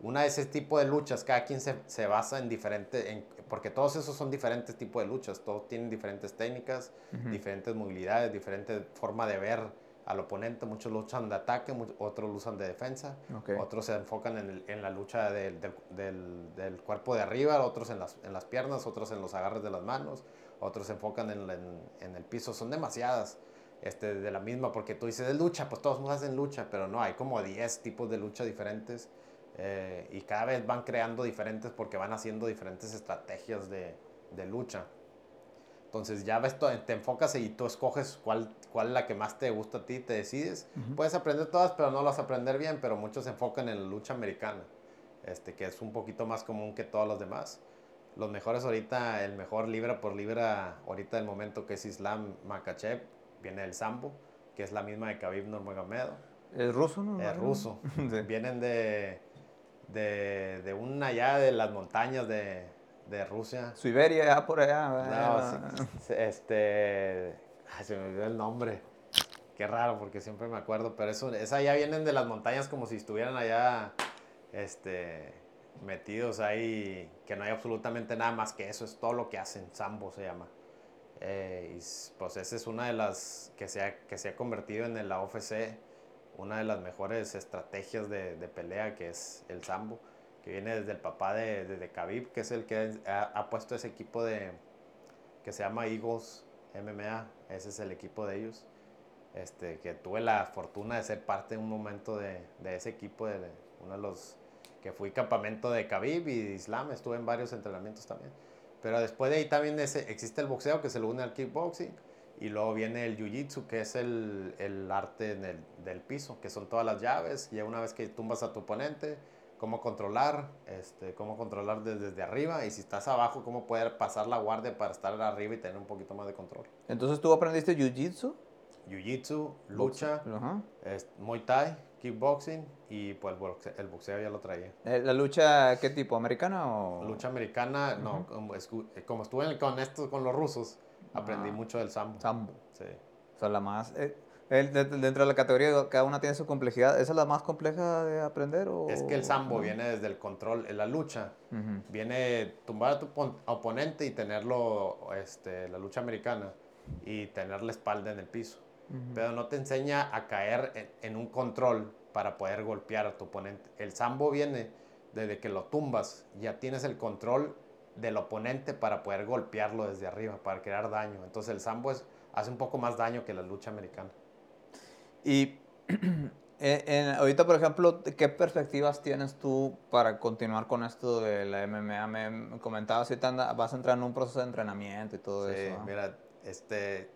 una de ese tipo de luchas, cada quien se, se basa en diferentes, porque todos esos son diferentes tipos de luchas, todos tienen diferentes técnicas, diferentes movilidades, diferentes forma de ver al oponente, muchos luchan de ataque, otros luchan de defensa, otros se enfocan en, en la lucha del, del, del, cuerpo de arriba, otros en las, en las, piernas, otros en los agarres de las manos, otros se enfocan en, en, el piso, son demasiadas este, de la misma, porque tú dices de lucha, pues todos hacen lucha, pero no, hay como 10 tipos de lucha diferentes eh, y cada vez van creando diferentes porque van haciendo diferentes estrategias de, de lucha. Entonces ya ves, te enfocas y tú escoges cuál, cuál es la que más te gusta a ti, te decides. Puedes aprender todas, pero no las aprender bien, pero muchos se enfocan en la lucha americana, este, que es un poquito más común que todos los demás. Los mejores ahorita, el mejor libra por libra ahorita del momento que es Islam Makachev, viene del Sambo, que es la misma de Khabib Nurmagomedov. ¿Es ruso? No? Es ruso. Vienen de, de, de una allá de las montañas de, de Rusia. Siberia, ya por allá. No, este. Ay, se me olvidó el nombre. Qué raro, porque siempre me acuerdo. Pero eso, esa ya vienen de las montañas como si estuvieran allá. Este. Metidos ahí. Que no hay absolutamente nada más que eso. Es todo lo que hacen. Sambo se llama. Eh, y pues esa es una de las que se ha, que se ha convertido en la OFC. Una de las mejores estrategias de, de pelea que es el Sambo que viene desde el papá de, de, Khabib, que es el que ha, puesto ese equipo de, que se llama Eagles MMA, ese es el equipo de ellos. Este, que tuve la fortuna de ser parte de un momento de, de ese equipo, de, uno de los que fui campamento de Khabib y Islam, estuve en varios entrenamientos también. Pero después de ahí también ese, existe el boxeo que se lo une al kickboxing Y luego viene el jiu-jitsu, que es el, el arte en el- del piso, que son todas las llaves. Y una vez que tumbas a tu oponente, cómo controlar, este, cómo controlar desde, desde arriba. Y si estás abajo, cómo poder pasar la guardia para estar arriba y tener un poquito más de control. Entonces tú aprendiste jiu-jitsu. Jiu-jitsu, lucha, Ajá. es- Muay Thai, kickboxing y pues el boxe- el boxeo ya lo traía. Eh, ¿La lucha qué tipo? ¿Americana o...? Lucha americana, no, como, escu- como estuve en- con esto, con los rusos, aprendí Ah. mucho del sambo. Sambo. Sí. O sea, la más... eh, dentro de la categoría, cada una tiene su complejidad. ¿Esa es la más compleja de aprender o...? Es que el sambo viene desde el control, en la lucha, viene tumbar a tu pon- oponente y tenerlo, este, la lucha americana, y tener la espalda en el piso. Ujú. Pero no te enseña a caer en, en un control para poder golpear a tu oponente. El sambo viene desde que lo tumbas, ya tienes el control del oponente para poder golpearlo desde arriba, para crear daño. Entonces el sambo es- hace un poco más daño que la lucha americana. Y en- en- ahorita, por ejemplo, ¿qué perspectivas tienes tú para continuar con esto de la MMA? Me comentabas ahorita vas a entrar en un proceso de entrenamiento y todo Sí, eso. ¿no? mira, este,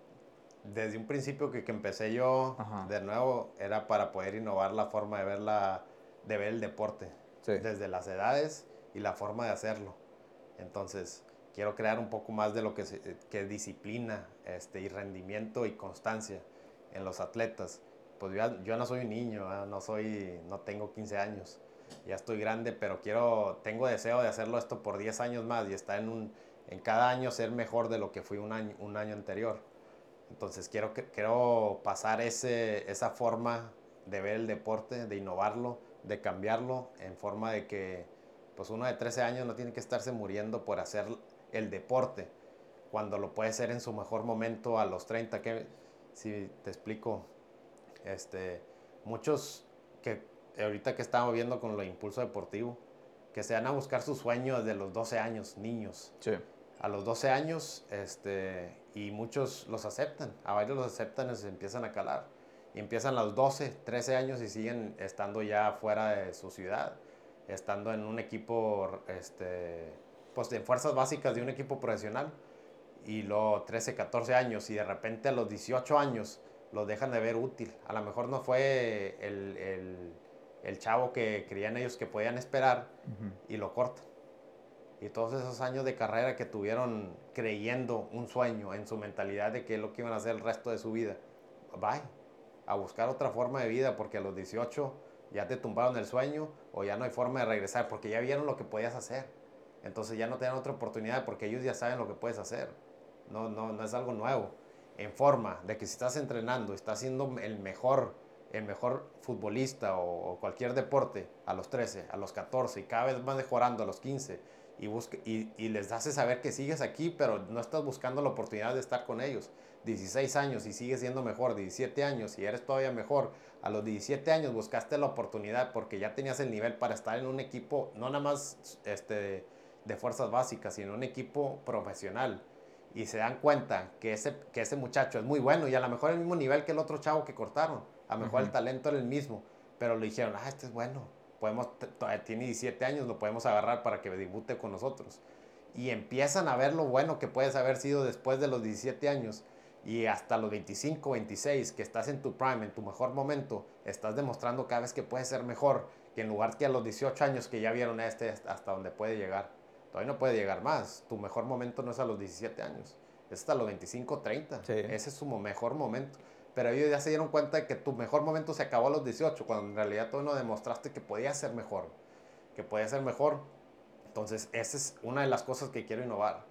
desde un principio que, que empecé yo, Ajá. de nuevo, era para poder innovar la forma de ver, la, de ver el deporte, Sí. desde las edades y la forma de hacerlo. Entonces, quiero crear un poco más de lo que, se- que disciplina este, y rendimiento y constancia en los atletas. Pues yo, yo no soy un niño, ¿verdad? no, soy, no tengo 15 años, ya estoy grande, pero quiero, tengo deseo de hacerlo esto por 10 años más y estar en, un, en cada año ser mejor de lo que fui un año, un año anterior. Entonces quiero, quiero pasar ese, esa forma de ver el deporte, de innovarlo, de cambiarlo en forma de que pues uno de 13 años no tiene que estarse muriendo por hacer el deporte cuando lo puede ser en su mejor momento a los 30. Que, si te explico, este, muchos que ahorita que estamos viendo con lo impulso deportivo, que se van a buscar su sueño desde los 12 años, niños Sí. A los 12 años, este, y muchos los aceptan, a varios los aceptan y se empiezan a calar. Y empiezan a los 12, 13 años y siguen estando ya fuera de su ciudad, estando en un equipo, este, pues de fuerzas básicas de un equipo profesional. Y luego 13, 14 años y de repente a los 18 años los dejan de ver útil. A lo mejor no fue el, el, el chavo que creían ellos que podían esperar y lo cortan. Y todos esos años de carrera que tuvieron creyendo un sueño en su mentalidad de que es lo que iban a hacer el resto de su vida, bye, a buscar otra forma de vida porque a los 18 ya te tumbaron el sueño o ya no hay forma de regresar porque ya vieron lo que podías hacer. Entonces ya no te dan otra oportunidad porque ellos ya saben lo que puedes hacer. No, no, no es algo nuevo. En forma de que si estás entrenando, estás siendo el mejor, el mejor futbolista o, cualquier deporte a los 13, a los 14 y cada vez más mejorando a los 15 y, busca, y, y les hace saber que sigues aquí, pero no estás buscando la oportunidad de estar con ellos. 16 años y sigues siendo mejor, 17 años y eres todavía mejor. A los 17 años buscaste la oportunidad porque ya tenías el nivel para estar en un equipo, no nada más este, de fuerzas básicas, sino un equipo profesional. Y se dan cuenta que ese, que ese muchacho es muy bueno y a lo mejor el mismo nivel que el otro chavo que cortaron. A lo mejor el talento era el mismo, pero le dijeron, ah, este es bueno, podemos, tiene 17 años, lo podemos agarrar para que debute con nosotros. Y empiezan a ver lo bueno que puedes haber sido después de los 17 años y hasta los 25, 26, que estás en tu prime, en tu mejor momento, estás demostrando cada vez que puedes ser mejor, que en lugar que a los 18 años que ya vieron a este hasta donde puede llegar. Todavía no puede llegar más. Tu mejor momento no es a los 17 años, es hasta los 25, 30. Sí. Ese es su mejor momento. Pero ellos ya se dieron cuenta de que tu mejor momento se acabó a los 18, cuando en realidad tú no demostraste que podías ser mejor, que podías ser mejor. Entonces, esa es una de las cosas que quiero innovar,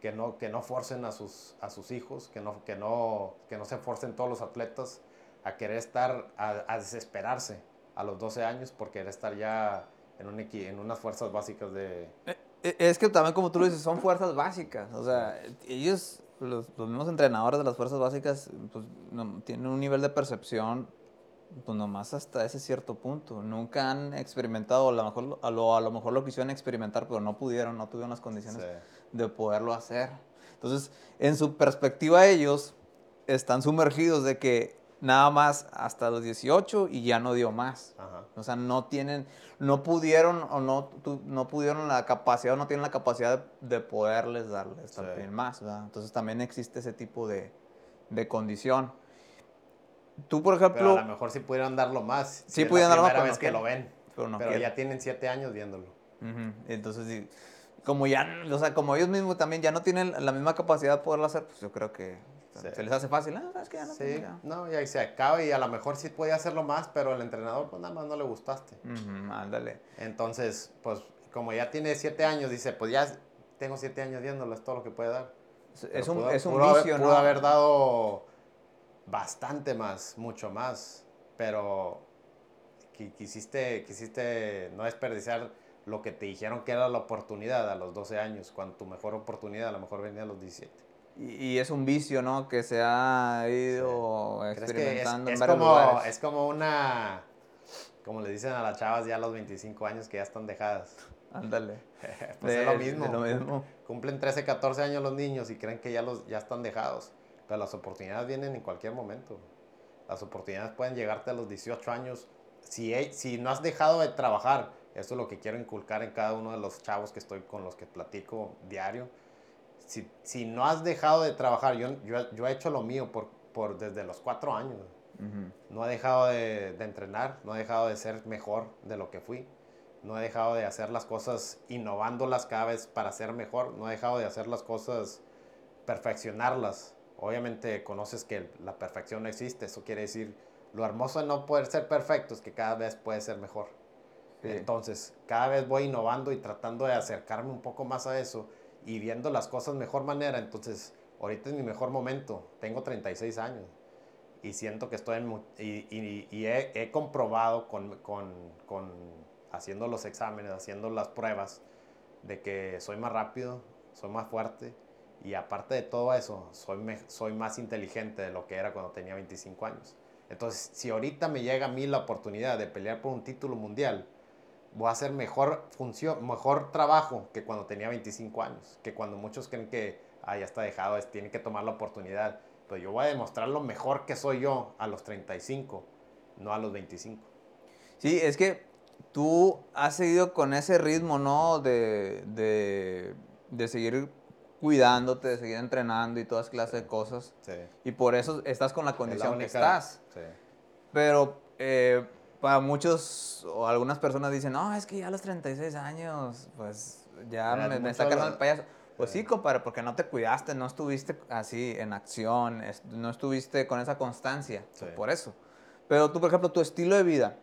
que no, que no forcen a sus, a sus hijos, que no, que, no, que no se forcen todos los atletas a querer estar, a, a desesperarse a los 12 años por querer estar ya en, un en unas fuerzas básicas de... E- Es que también, como tú lo dices, son fuerzas básicas. O sea, ellos, los, los mismos entrenadores de las fuerzas básicas, pues no- tienen un nivel de percepción, pues nomás hasta ese cierto punto. Nunca han experimentado, a lo mejor, lo- a lo, a lo, mejor lo quisieron experimentar, pero no pudieron, no tuvieron las condiciones Sí. de poderlo hacer. Entonces, en su perspectiva, ellos están sumergidos de que nada más hasta los 18 y ya no dio más. Ajá. O sea, no tienen, no pudieron o no, tu- no pudieron la capacidad o no tienen la capacidad de, de poderles darles Sí. también más, ¿verdad? Entonces también existe ese tipo de, de condición. Tú, por ejemplo... Pero a lo mejor sí pudieran darlo más. Sí pudieran darlo más, pero vez no que quieren. lo ven. Pero no pero ya tienen siete años viéndolo. Entonces, como ya, o sea, como ellos mismos también ya no tienen la misma capacidad de poderlo hacer, pues yo creo que Sí. se les hace fácil. Ah, ya no Sí, tengo ya". no, y ahí se acaba y a lo mejor sí podía hacerlo más, pero el entrenador pues nada más no le gustaste. Ándale. Entonces, pues como ya tiene siete años, dice, pues ya tengo siete años viéndolo, es todo lo que puede dar. Es, Pero un, pudo- es un pudo haber- vicio, pudo ¿no? haber dado bastante más, mucho más, pero qui- quisiste, quisiste no desperdiciar lo que te dijeron que era la oportunidad a los 12 años, cuando tu mejor oportunidad a lo mejor venía a los 17. Y, y es un vicio, ¿no? Que se ha ido ¿Crees que es, experimentando es en varios como, lugares. es como una, como le dicen a las chavas ya a los 25 años que ya están dejadas? Ándale. Pues De- es lo mismo. lo mismo. Cumplen 13, 14 años los niños y creen que ya, los, ya están dejados. Pero las oportunidades vienen en cualquier momento. Las oportunidades pueden llegarte a los 18 años. Si, si no has dejado de trabajar, eso es lo que quiero inculcar en cada uno de los chavos que estoy con los que platico diario. Si, si no has dejado de trabajar, yo, yo, yo he hecho lo mío por, por desde los 4 años. No he dejado de, de entrenar, no he dejado de ser mejor de lo que fui. No he dejado de hacer las cosas innovándolas cada vez para ser mejor. No he dejado de hacer las cosas, perfeccionarlas. Obviamente conoces que la perfección no existe. Eso quiere decir, lo hermoso de no poder ser perfecto es que cada vez puede ser mejor. Sí. Entonces, cada vez voy innovando y tratando de acercarme un poco más a eso y viendo las cosas mejor manera. Entonces, ahorita es mi mejor momento. Tengo 36 años y siento que estoy en... Y, y- he, comprobado con, con- haciendo los exámenes, haciendo las pruebas, de que soy más rápido, soy más fuerte y aparte de todo eso, soy, soy más inteligente de lo que era cuando tenía 25 años. Entonces, si ahorita me llega a mí la oportunidad de pelear por un título mundial, voy a hacer mejor función, mejor trabajo que cuando tenía 25 años, que cuando muchos creen que ah, ya está dejado, es, tiene que tomar la oportunidad. Pero yo voy a demostrar lo mejor que soy yo a los 35, no a los 25. Sí, es que tú has seguido con ese ritmo, ¿no? De, de, de seguir cuidándote, de seguir entrenando y todas clases de cosas. Sí. Y por eso estás con la Es la condición que única- estás. Sí. Pero eh, para muchos o algunas personas dicen, no, es que ya a los 36 años, pues ya me, me sacan lo- al payaso. Pues Sí. compadre, porque no te cuidaste, no estuviste así en acción, no estuviste con esa constancia, Sí. por eso. Pero tú, por ejemplo, tu estilo de vida,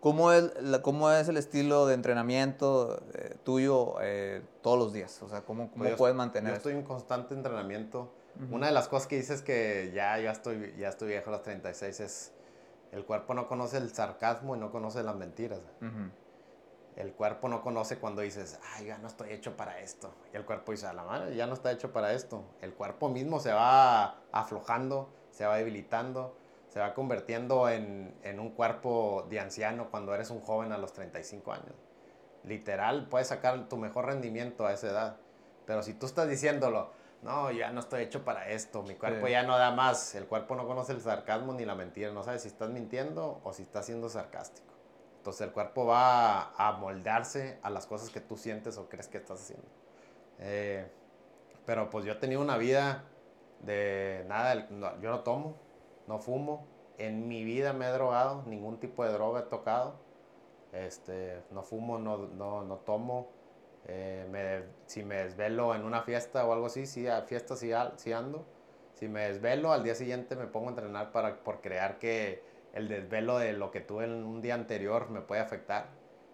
¿cómo es, la- cómo es el estilo de entrenamiento eh, tuyo eh, todos los días? O sea, ¿cómo, cómo Pues yo- puedes mantener Yo estoy en constante entrenamiento. Una de las cosas que dices que ya, ya, estoy, ya estoy viejo a los 36 es el cuerpo no conoce el sarcasmo y no conoce las mentiras. El cuerpo no conoce cuando dices, ay, ya no estoy hecho para esto. Y el cuerpo dice, a la madre, ya no está hecho para esto. El cuerpo mismo se va aflojando, se va debilitando, se va convirtiendo en, en un cuerpo de anciano cuando eres un joven a los 35 años. Literal, puedes sacar tu mejor rendimiento a esa edad. Pero si tú estás diciéndolo, no, ya no estoy hecho para esto, mi cuerpo Sí. ya no da más. El cuerpo no conoce el sarcasmo ni la mentira, no sabe si estás mintiendo o si estás siendo sarcástico. Entonces el cuerpo va a moldarse a las cosas que tú sientes o crees que estás haciendo. Eh, pero pues yo he tenido una vida de nada, no, yo no tomo, no fumo, en mi vida me he drogado, ningún tipo de droga he tocado, este, no fumo, no, no, no tomo, eh, me- si me desvelo en una fiesta o algo así, sí, a fiestas sí, sí ando, si me desvelo al día siguiente me pongo a entrenar para, por crear que el desvelo de lo que tuve en un día anterior me puede afectar.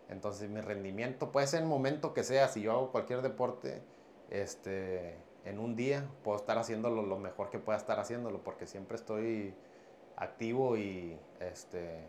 Entonces mi rendimiento puede ser el momento que sea, si yo hago cualquier deporte, este, en un día puedo estar haciéndolo lo mejor que pueda estar haciéndolo, porque siempre estoy activo y, este,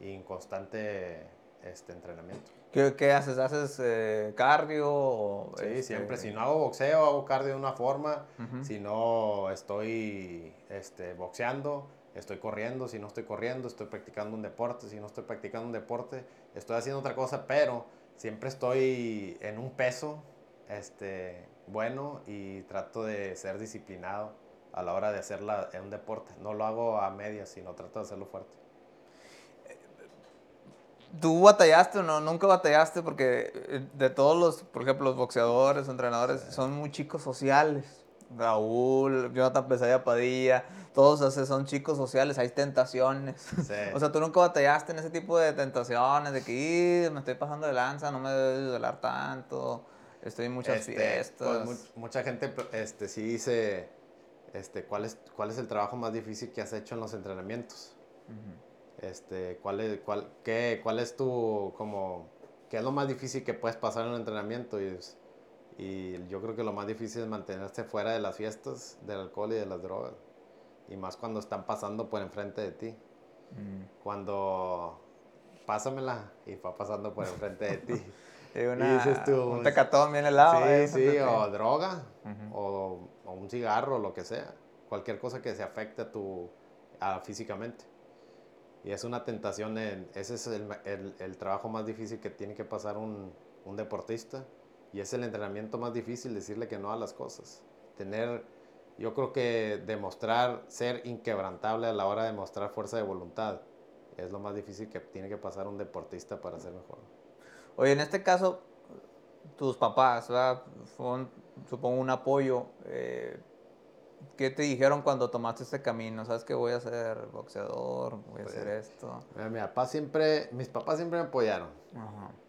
y en constante este, entrenamiento. ¿Qué, qué haces? ¿Haces eh, cardio? o, Sí, este, siempre. Si no hago boxeo, hago cardio de una forma. Ujú. Si no estoy este, boxeando, estoy corriendo. Si no estoy corriendo, estoy practicando un deporte. Si no estoy practicando un deporte, estoy haciendo otra cosa. Pero siempre estoy en un peso este, bueno y trato de ser disciplinado a la hora de hacerla en un deporte. No lo hago a medias, sino trato de hacerlo fuerte. ¿Tú batallaste o no? Nunca batallaste porque eh, de todos los, por ejemplo, los boxeadores, entrenadores, son muy chicos sociales. Raúl, Jonathan Pesadilla Padilla, todos son chicos sociales, hay tentaciones. o sea, tú nunca batallaste en ese tipo de tentaciones, de que me estoy pasando de lanza, no me debo dolar tanto, estoy en muchas este, fiestas. Pues, mucha gente este, sí dice, este, ¿cuál, es, ¿cuál es el trabajo más difícil que has hecho en los entrenamientos? Este, ¿cuál, es, cuál, qué, ¿Cuál es tu, como, qué es lo más difícil que puedes pasar en un entrenamiento? Y, y yo creo que lo más difícil es mantenerse fuera de las fiestas, del alcohol y de las drogas y más cuando están pasando por enfrente de ti. Mm. Cuando pásamela y va pasando por enfrente de ti. y, dices tú, un tecatón bien helado. Sí, ¿eh? sí, o droga, o, o, un cigarro, lo que sea. Cualquier cosa que se afecte a tu, a, físicamente. Y es una tentación, en, ese es el, el, trabajo más difícil que tiene que pasar un, un deportista. Y es el entrenamiento más difícil, decirle que no a las cosas. Tener yo creo que demostrar, ser inquebrantable a la hora de mostrar fuerza de voluntad es lo más difícil que tiene que pasar un deportista para ser mejor. Oye, en este caso, tus papás, ¿verdad? Supongo un apoyo. Eh, ¿Qué te dijeron cuando tomaste este camino? ¿Sabes que voy a ser boxeador? ¿Voy a hacer pues, esto? mi papá siempre, mis papás siempre me apoyaron.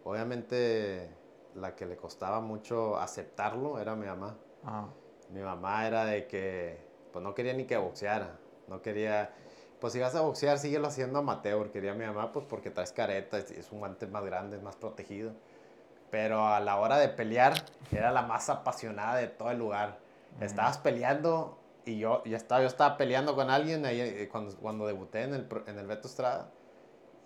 Obviamente, la que le costaba mucho aceptarlo era mi mamá. Ajá mi mamá era de que, pues no quería ni que boxeara, no quería, pues si vas a boxear, síguelo haciendo amateur, quería mi mamá, pues porque traes careta, es un guante más grande, es más protegido. Pero a la hora de pelear, era la más apasionada de todo el lugar. Estabas peleando y yo, ya estaba, yo estaba peleando con alguien ahí, eh, cuando, cuando debuté en el, en el Beto Estrada.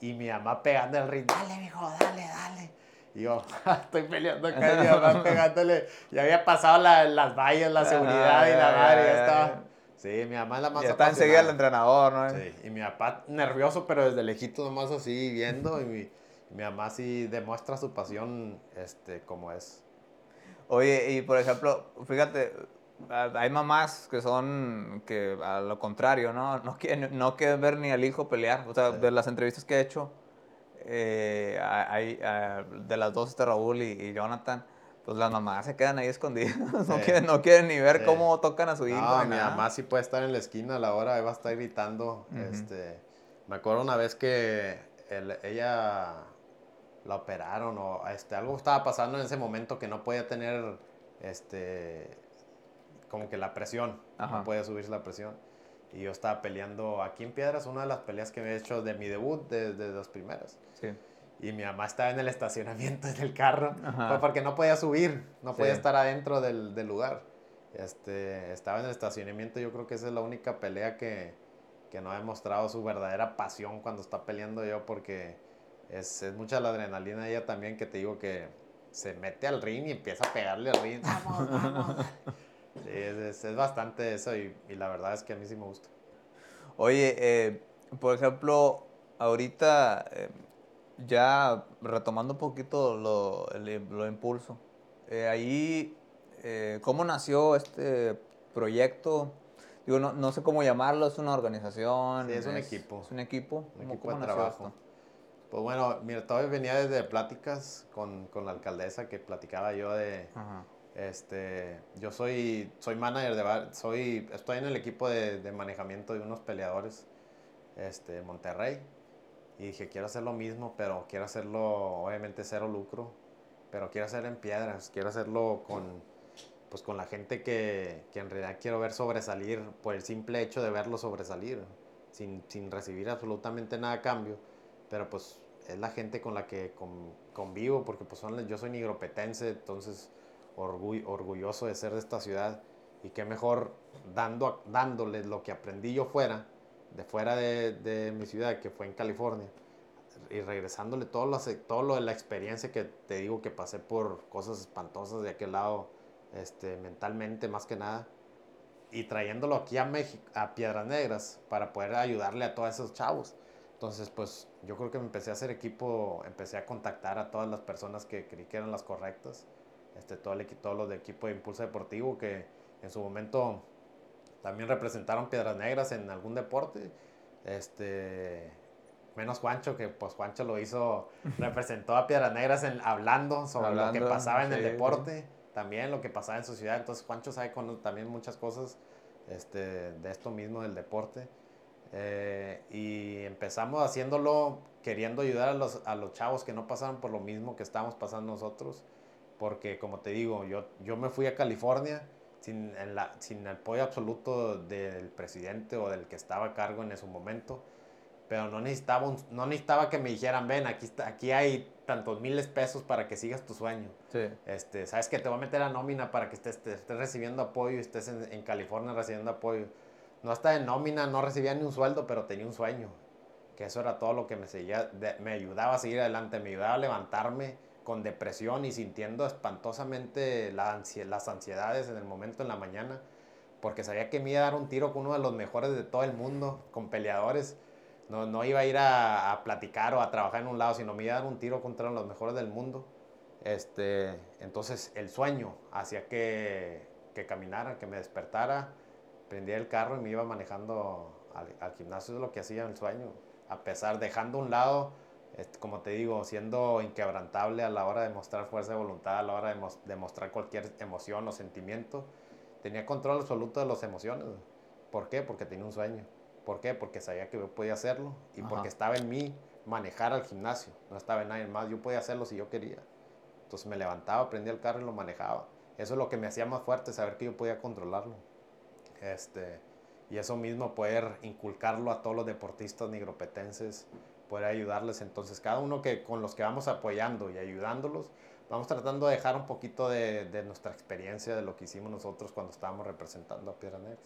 Y mi mamá pegando el ritmo, dale, mijo, dale, dale. Y yo, estoy peleando acá, mi mamá pegándole. Ya había pasado las vallas, la seguridad y la madre, ya estaba. Sí, mi mamá es la más Ya está enseguida el entrenador, ¿no? Sí, y mi papá nervioso, pero desde lejito nomás así viendo. Y mi, mi mamá sí demuestra su pasión este, como es. Oye, y por ejemplo, fíjate, hay mamás que son, que a lo contrario, ¿no? No quieren, no quieren ver ni al hijo pelear. O sea, de las entrevistas que he hecho, eh, hay, de las dos, este Raúl y, Jonathan, pues las mamás se quedan ahí escondidas, no, quieren, no quieren ni ver cómo tocan a su hijo. No, mi mamá sí puede estar en la esquina a la hora, va a estar gritando. este, me acuerdo una vez que ella la operaron o este, algo estaba pasando en ese momento que no podía tener este, como que la presión, no podía subirse la presión. Y yo estaba peleando aquí en Piedras, una de las peleas que me he hecho de mi debut, de, de las primeras. Sí. Y mi mamá estaba en el estacionamiento en el carro, porque no podía subir, no podía estar adentro del, del, lugar. Este, estaba en el estacionamiento, yo creo que esa es la única pelea que, que no ha demostrado su verdadera pasión cuando está peleando yo, porque es, es mucha la adrenalina ella también, que te digo que se mete al ring y empieza a pegarle al ring. Vamos, vamos. Sí, es, es, bastante eso y, y, la verdad es que a mí sí me gusta. Oye, eh, por ejemplo, ahorita eh, ya retomando un poquito lo, lo impulso, eh, ahí, ¿cómo nació este proyecto? Digo, no, no, sé cómo llamarlo, es una organización. Sí, es un equipo. Es un equipo. Un equipo de trabajo. Pues bueno, mira, todavía venía desde pláticas con, con la alcaldesa que platicaba yo de... Ajá este, yo soy, soy manager de, soy, estoy en el equipo de, de manejamiento de unos peleadores, este, Monterrey. Y dije, quiero hacer lo mismo, pero quiero hacerlo, obviamente, cero lucro. Pero quiero hacerlo en piedras, quiero hacerlo con, pues, con la gente que, que en realidad quiero ver sobresalir por el simple hecho de verlo sobresalir, sin, sin recibir absolutamente nada a cambio. Pero pues es la gente con la que convivo, porque pues son, yo soy nigropetense, entonces orgulloso de ser de esta ciudad y qué mejor dando, dándoles lo que aprendí yo fuera, de fuera de, de mi ciudad, que fue en California, y regresándole todo lo, todo lo de la experiencia que te digo que pasé por cosas espantosas de aquel lado, este, mentalmente más que nada, y trayéndolo aquí a México, a Piedras Negras, para poder ayudarle a todos esos chavos. Entonces, pues yo creo que me empecé a hacer equipo, empecé a contactar a todas las personas que creí que eran las correctas este, todo, el, lo de equipo de Impulso Deportivo que en su momento también representaron Piedras Negras en algún deporte. Este, menos Juancho, que pues Juancho lo hizo, representó a Piedras Negras en, hablando sobre lo que pasaba en el deporte, también lo que pasaba en su ciudad. Entonces Juancho sabe con, también muchas cosas. este, de esto mismo, del deporte. Eh, y empezamos haciéndolo queriendo ayudar a los, a los chavos que no pasaron por lo mismo que estamos pasando nosotros. Porque como te digo, yo, yo me fui a California sin, en la, sin el apoyo absoluto del presidente o del que estaba a cargo en ese momento. Pero no necesitaba, no necesitaba que me dijeran, ven, aquí, está, aquí hay tantos miles de pesos para que sigas tu sueño. Sí. Este, Sabes que te voy a meter a nómina para que estés, estés recibiendo apoyo y estés en, en California recibiendo apoyo no estaba en nómina, no recibía ni un sueldo, pero tenía un sueño. Que eso era todo lo que me, seguía, me ayudaba a seguir adelante, me ayudaba a levantarme con depresión y sintiendo espantosamente las ansiedades en el momento en la mañana, porque sabía que me iba a dar un tiro con uno de los mejores de todo el mundo, con peleadores. No, no iba a ir a, a, platicar o a trabajar en un lado, sino me iba a dar un tiro contra los mejores del mundo. Este, entonces el sueño hacía que, que caminara, que me despertara prendía el carro y me iba manejando al, gimnasio, es lo que hacía en el sueño. A pesar, dejando un lado, como te digo, siendo inquebrantable a la hora de mostrar fuerza de voluntad, a la hora de, de mostrar cualquier emoción o sentimiento, tenía control absoluto de las emociones. ¿Por qué? Porque tenía un sueño. ¿Por qué? Porque sabía que yo podía hacerlo y porque estaba en mí manejar al gimnasio. No estaba en nadie más. Yo podía hacerlo si yo quería. Entonces me levantaba, prendía el carro y lo manejaba. Eso es lo que me hacía más fuerte, saber que yo podía controlarlo. Este, y eso mismo, poder inculcarlo a todos los deportistas nigropetenses, poder ayudarles. Entonces, cada uno que con los que vamos apoyando y ayudándolos, vamos tratando de dejar un poquito de, de nuestra experiencia, de lo que hicimos nosotros cuando estábamos representando a Piedra Negra.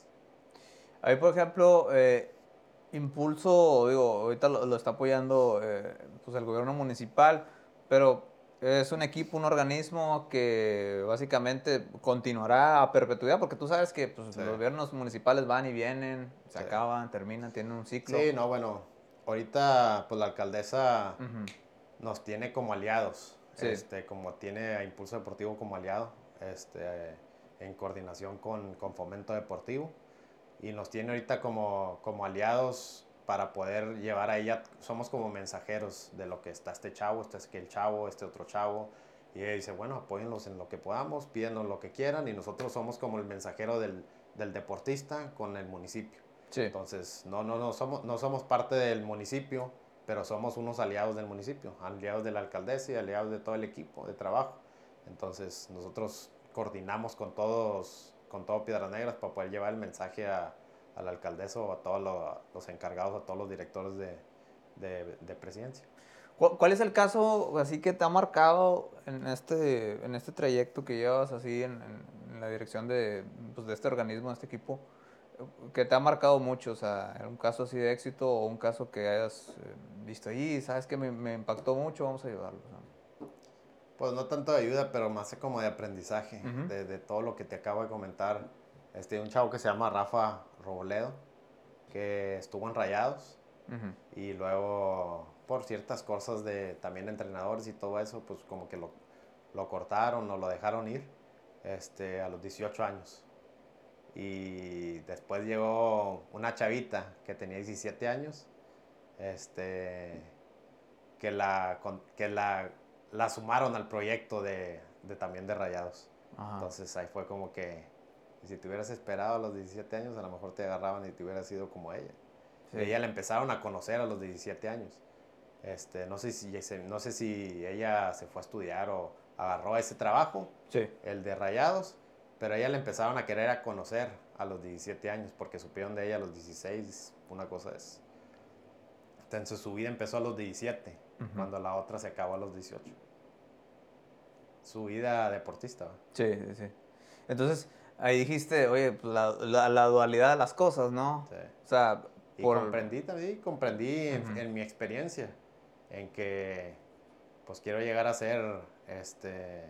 Ahí, por ejemplo, eh, Impulso, digo, ahorita lo, lo está apoyando eh, pues el gobierno municipal, pero es un equipo, un organismo que básicamente continuará a perpetuidad, porque tú sabes que pues, los gobiernos municipales van y vienen, se acaban, terminan, tienen un ciclo. Sí, no, bueno, ahorita pues la alcaldesa nos tiene como aliados, este, como tiene a Impulso Deportivo como aliado, este, en coordinación con, con Fomento Deportivo, y nos tiene ahorita como, como aliados para poder llevar a ella, somos como mensajeros de lo que está este chavo, este es que el chavo, este otro chavo, y ella dice, bueno, apóyenlos en lo que podamos, pídenos lo que quieran, y nosotros somos como el mensajero del, del deportista con el municipio. Sí. Entonces, no, no, no, somos, no somos parte del municipio, pero somos unos aliados del municipio, aliados de la alcaldesa y aliados de todo el equipo de trabajo. Entonces, nosotros coordinamos con todos, con todo Piedras Negras para poder llevar el mensaje a, a la alcaldesa o a todos los, encargados, a todos los directores de, de, presidencia. ¿Cuál es el caso así que te ha marcado en este, en este trayecto que llevas así en, en la dirección de, pues, de este organismo, de este equipo, que te ha marcado mucho? O sea, un caso así de éxito o un caso que hayas eh, visto ahí, sabes que me, me impactó mucho, vamos a ayudarlo. Pues no tanto de ayuda, pero más como de aprendizaje, de, de, todo lo que te acabo de comentar. Este, un chavo que se llama Rafa Roboledo, que estuvo en Rayados. Y luego, por ciertas cosas de también entrenadores y todo eso, pues como que lo, lo cortaron o lo dejaron ir este, a los 18 años. Y después llegó una chavita que tenía 17 años, este, que, la, que la, la sumaron al proyecto de, de también de Rayados. Entonces ahí fue como que si te hubieras esperado a los 17 años, a lo mejor te agarraban y te hubieras sido como ella. ella la empezaron a conocer a los 17 años. Este, no, sé si, no sé si ella se fue a estudiar o agarró ese trabajo, sí. el de Rayados, pero ella la empezaron a querer a conocer a los 17 años porque supieron de ella a los 16, una cosa es. Entonces su vida empezó a los 17, cuando la otra se acabó a los 18. Su vida deportista. Sí, sí, sí. Entonces, ahí dijiste, oye, pues, la, la, dualidad de las cosas, ¿no? Sí. O sea, y comprendí también, comprendí en, mi experiencia, en que pues quiero llegar a ser, este,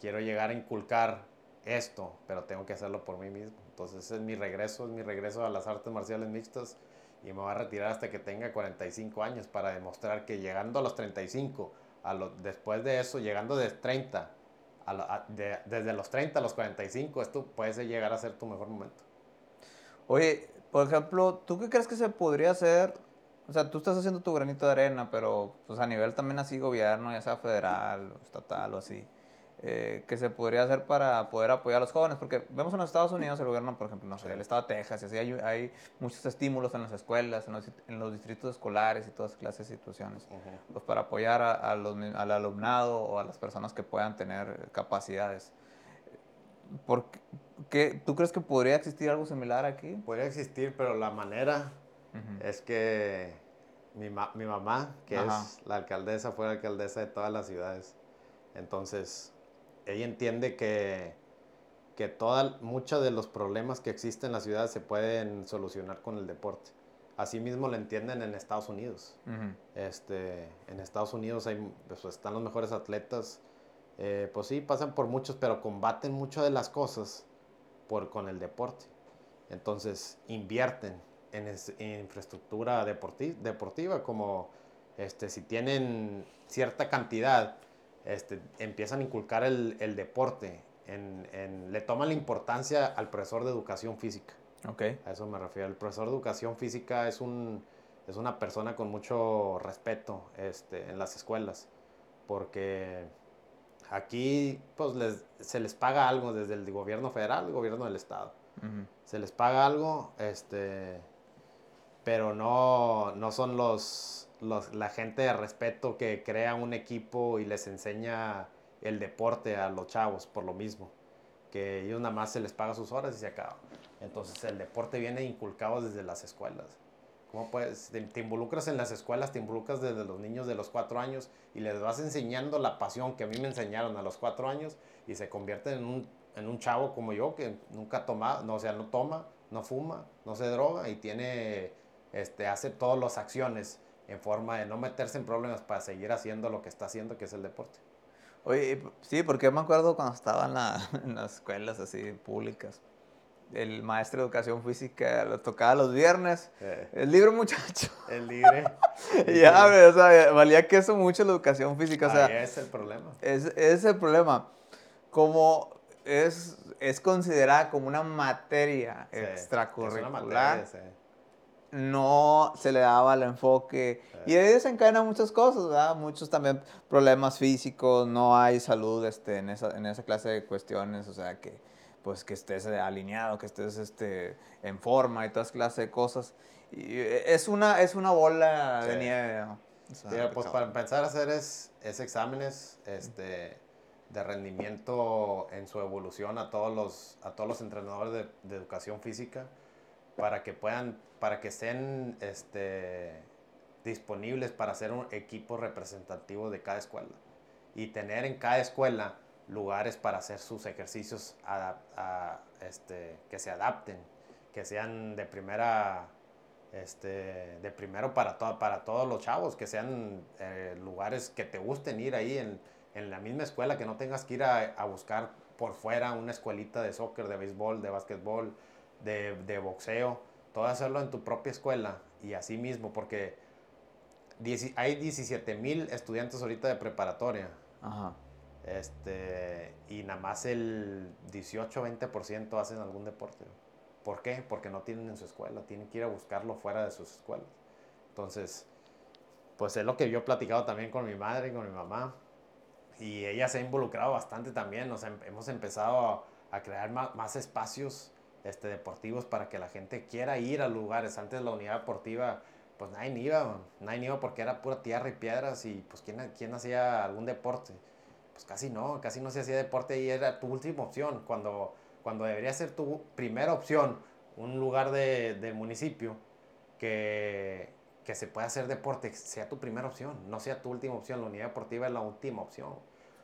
quiero llegar a inculcar esto, pero tengo que hacerlo por mí mismo. Entonces es mi regreso, es mi regreso a las artes marciales mixtas y me voy a retirar hasta que tenga 45 años para demostrar que llegando a los 35, a lo, después de eso, llegando de 30 desde los 30 a los 45, esto puede llegar a ser tu mejor momento. Oye, por ejemplo, ¿tú qué crees que se podría hacer? O sea, tú estás haciendo tu granito de arena, pero pues a nivel también así gobierno, ya sea federal, estatal o así. Eh, que se podría hacer para poder apoyar a los jóvenes? Porque vemos en los Estados Unidos el gobierno, por ejemplo, no sé, el estado de Texas, y así hay, hay muchos estímulos en las escuelas, en los, en los distritos escolares y todas clases de situaciones, pues para apoyar a, a los, al alumnado o a las personas que puedan tener capacidades. ¿Por qué, ¿Tú crees que podría existir algo similar aquí? Podría existir, pero la manera es que mi, mi mamá, que es la alcaldesa, fue la alcaldesa de todas las ciudades. Entonces, ella entiende que, que toda, muchos de los problemas que existen en la ciudad se pueden solucionar con el deporte. Asimismo lo entienden en Estados Unidos. este, en Estados Unidos hay, pues, están los mejores atletas. Eh, pues sí, pasan por muchos, pero combaten mucho de las cosas por, con el deporte. Entonces invierten en, infraestructura deportiva, como este, si tienen cierta cantidad este, empiezan a inculcar el, el deporte, en, le toman la importancia al profesor de educación física. Okay. A eso me refiero. El profesor de educación física es, un, es una persona con mucho respeto este, en las escuelas, porque aquí pues les, se les paga algo desde el gobierno federal, el gobierno del estado. Se les paga algo, este, pero no, no son los, la gente de respeto que crea un equipo y les enseña el deporte a los chavos por lo mismo, que ellos nada más se les paga sus horas y se acaba. Entonces el deporte viene inculcado desde las escuelas. ¿Cómo puedes? Te, involucras en las escuelas, te involucras desde los niños de los cuatro años y les vas enseñando la pasión que a mí me enseñaron a los cuatro años y se convierte en un, en un chavo como yo que nunca toma, no, o sea, no toma, no fuma, no se droga y tiene, este, hace todas las acciones en forma de no meterse en problemas para seguir haciendo lo que está haciendo, que es el deporte. Oye, sí, porque me acuerdo cuando estaba en, la, en las escuelas así públicas, el maestro de educación física lo tocaba los viernes. Eh. El libre muchacho. El libre. ya, o sea, valía que eso mucho la educación física. O sea, Ahí es el problema. Es, es el problema. Como es, es considerada como una materia extracurricular. Es una materia, sí no se le daba el enfoque. Y ahí desencadena muchas cosas, ¿verdad? Muchos también problemas físicos, no hay salud este, en, esa, en esa clase de cuestiones, o sea, que pues que estés alineado, que estés este, en forma y todas clases de cosas. Y es una, es una bola de nieve. pues para empezar a hacer es, es exámenes este, de rendimiento en su evolución a todos los, a todos los entrenadores de, de educación física para que puedan, para que estén este, disponibles para ser un equipo representativo de cada escuela. Y tener en cada escuela lugares para hacer sus ejercicios este, que se adapten, que sean de primera, este, de primero para, para todos los chavos, que sean eh, lugares que te gusten ir ahí en, la misma escuela, que no tengas que ir a, buscar por fuera una escuelita de soccer, de béisbol, de básquetbol, de boxeo, todo hacerlo en tu propia escuela y así mismo, porque hay 17 mil estudiantes ahorita de preparatoria. Ajá. Este, y nada más el 18-20% hacen algún deporte. ¿Por qué? Porque no tienen en su escuela, tienen que ir a buscarlo fuera de sus escuelas. Entonces, pues es lo que yo he platicado también con mi madre y con mi mamá. Y ella se ha involucrado bastante también. O sea, hemos empezado a, crear más, más espacios este, deportivos para que la gente quiera ir a lugares. Antes la unidad deportiva, pues nadie iba, nadie iba porque era pura tierra y piedras y pues ¿quién, quién hacía algún deporte? Pues casi no, casi no se hacía deporte y era tu última opción, cuando, cuando debería ser tu primera opción, un lugar de, del municipio que, que se pueda hacer deporte, sea tu primera opción, no sea tu última opción, la unidad deportiva es la última opción.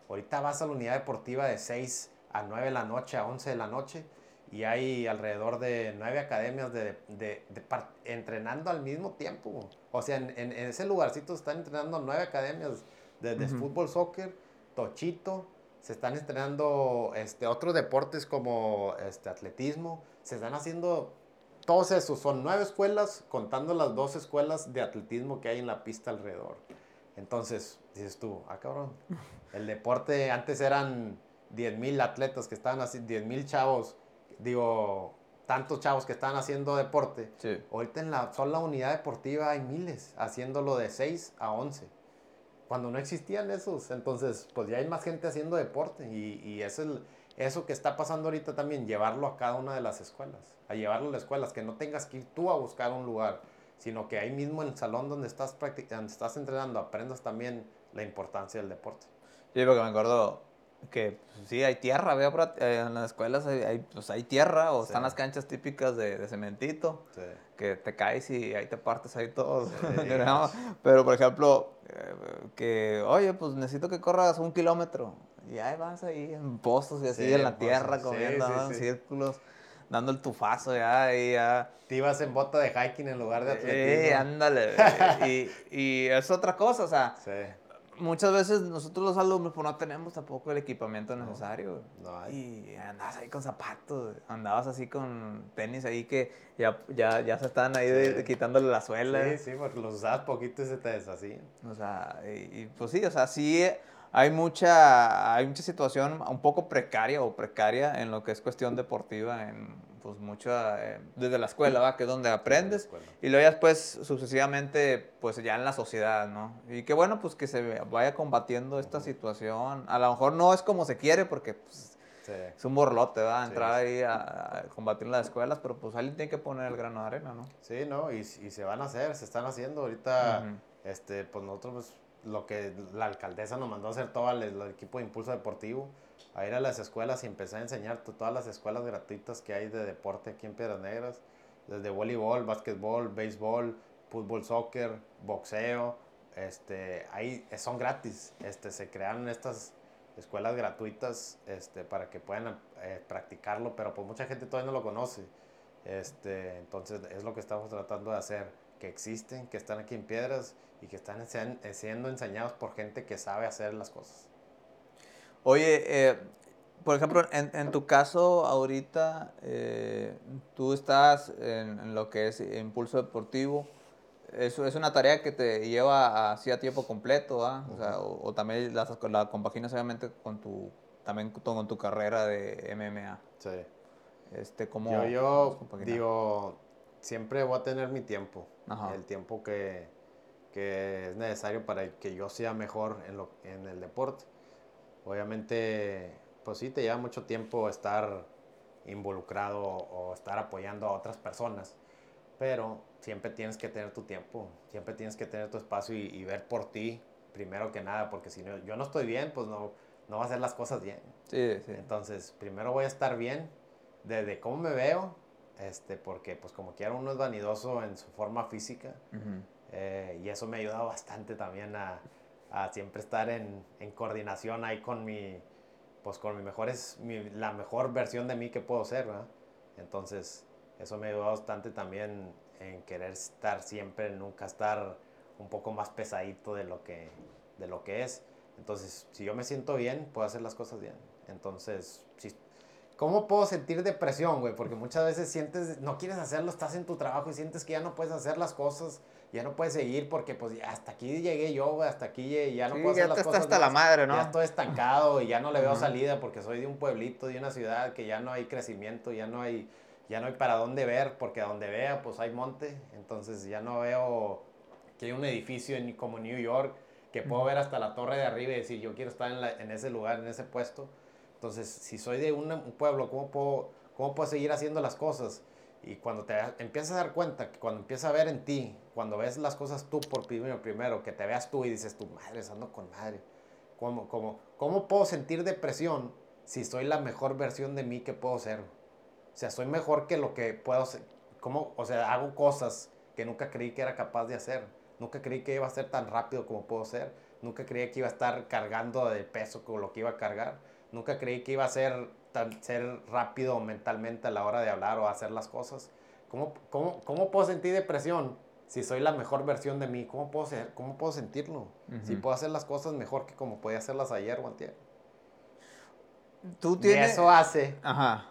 Ahorita vas a la unidad deportiva de 6 a 9 de la noche, a 11 de la noche, y hay alrededor de nueve academias de, de, entrenando al mismo tiempo. O sea, en, en, ese lugarcito están entrenando nueve academias de, de fútbol, soccer, tochito, se están entrenando este, otros deportes como este, atletismo, se están haciendo todos esos, son nueve escuelas contando las dos escuelas de atletismo que hay en la pista alrededor. Entonces, dices tú, ah cabrón, el deporte antes eran 10 mil atletas que estaban así, 10 mil chavos digo, tantos chavos que están haciendo deporte. Ahorita en la sola unidad deportiva hay miles haciéndolo de 6 a 11. cuando no existían esos. Entonces, pues ya hay más gente haciendo deporte y, y es el, eso que está pasando ahorita también, llevarlo a cada una de las escuelas, a llevarlo a las escuelas, que no tengas que ir tú a buscar un lugar, sino que ahí mismo en el salón donde estás, donde estás entrenando aprendas también la importancia del deporte. Sí, porque me acuerdo que pues, sí, hay tierra, veo eh, en las escuelas hay, pues, hay tierra o están las canchas típicas de, de cementito, que te caes y ahí te partes ahí todo. Pero, por ejemplo, eh, que, oye, pues necesito que corras un kilómetro. Y ahí vas ahí en pozos y así en la tierra, comiendo en círculos, dando el tufazo ya y ya. Te ibas en bota de hiking en lugar de atletismo. Sí, ándale. y, y es otra cosa, o sea, muchas veces nosotros los alumnos pues no tenemos tampoco el equipamiento necesario. No, Y andabas ahí con zapatos, andabas así con tenis ahí que ya, ya, ya se están ahí quitándole la suela. Sí, sí, porque los usabas poquito y se te deshacían. O sea, y, pues sí, o sea, sí hay mucha, hay mucha situación un poco precaria o precaria en lo que es cuestión deportiva en pues mucha, eh, desde la escuela, ¿va? Que es donde aprendes. Y luego ya después, sucesivamente, pues ya en la sociedad, ¿no? Y qué bueno, pues que se vaya combatiendo esta situación. A lo mejor no es como se quiere, porque pues, es un borlote, ¿va? Entrar ahí a, combatir en las escuelas, pero pues alguien tiene que poner el grano de arena, ¿no? Sí, ¿no? Y, y se van a hacer, se están haciendo. Ahorita, este, pues nosotros, pues, lo que la alcaldesa nos mandó a hacer todo el equipo de impulso deportivo a ir a las escuelas y empecé a enseñar todas las escuelas gratuitas que hay de deporte aquí en Piedras Negras, desde voleibol, básquetbol, béisbol, fútbol, soccer, boxeo, este, ahí son gratis, este, se crearon estas escuelas gratuitas este, para que puedan eh, practicarlo, pero pues mucha gente todavía no lo conoce. Este, entonces es lo que estamos tratando de hacer, que existen, que están aquí en Piedras y que están siendo enseñados por gente que sabe hacer las cosas. Oye, eh, por ejemplo, en, tu caso ahorita, eh, tú estás en, lo que es impulso deportivo. Eso es una tarea que te lleva así a tiempo completo, ¿ah? o, sea, o, también la, la, compaginas obviamente con tu, también con tu carrera de MMA. Sí. Este, ¿cómo, yo, yo digo, siempre voy a tener mi tiempo, el tiempo que, que, es necesario para que yo sea mejor en, lo, en el deporte. Obviamente, pues sí, te lleva mucho tiempo estar involucrado o estar apoyando a otras personas, pero siempre tienes que tener tu tiempo, siempre tienes que tener tu espacio y, ver por ti primero que nada, porque si no, yo no estoy bien, pues no, no va a hacer las cosas bien. Sí, sí. Entonces, primero voy a estar bien desde cómo me veo, este, porque pues como quiera uno es vanidoso en su forma física, eh, y eso me ha ayudado bastante también a, a siempre estar en, en, coordinación ahí con mi, pues con mi mejor, es mi, la mejor versión de mí que puedo ser, ¿verdad? Entonces, eso me ayudó bastante también en querer estar siempre, nunca estar un poco más pesadito de lo que, de lo que es. Entonces, si yo me siento bien, puedo hacer las cosas bien. Entonces, si, ¿cómo puedo sentir depresión, güey? Porque muchas veces sientes, no quieres hacerlo, estás en tu trabajo y sientes que ya no puedes hacer las cosas ya no puedes seguir porque pues hasta aquí llegué yo, hasta aquí ya no puedo hacer las cosas. hasta la madre, ¿no? Ya estoy estancado y ya no le veo salida porque soy de un pueblito, de una ciudad que ya no hay crecimiento, ya no hay, ya no hay para dónde ver porque a donde vea pues hay monte, entonces ya no veo que hay un edificio en, como New York que puedo ver hasta la torre de arriba y decir yo quiero estar en, en ese lugar, en ese puesto. Entonces, si soy de un, pueblo, ¿cómo puedo, ¿cómo puedo seguir haciendo las cosas? Y cuando te empiezas a dar cuenta, cuando empiezas a ver en ti, cuando ves las cosas tú por primero, primero que te veas tú y dices, tu madre, ando con madre. ¿Cómo, cómo, ¿Cómo puedo sentir depresión si soy la mejor versión de mí que puedo ser? O sea, soy mejor que lo que puedo ser. ¿Cómo? O sea, hago cosas que nunca creí que era capaz de hacer. Nunca creí que iba a ser tan rápido como puedo ser. Nunca creí que iba a estar cargando de peso con lo que iba a cargar. Nunca creí que iba a ser ser rápido mentalmente a la hora de hablar o hacer las cosas. ¿Cómo, cómo, cómo puedo sentir depresión si soy la mejor versión de mí? ¿Cómo puedo, ser, cómo puedo sentirlo? Si puedo hacer las cosas mejor que como podía hacerlas ayer o antier. Tú tienes... Y eso hace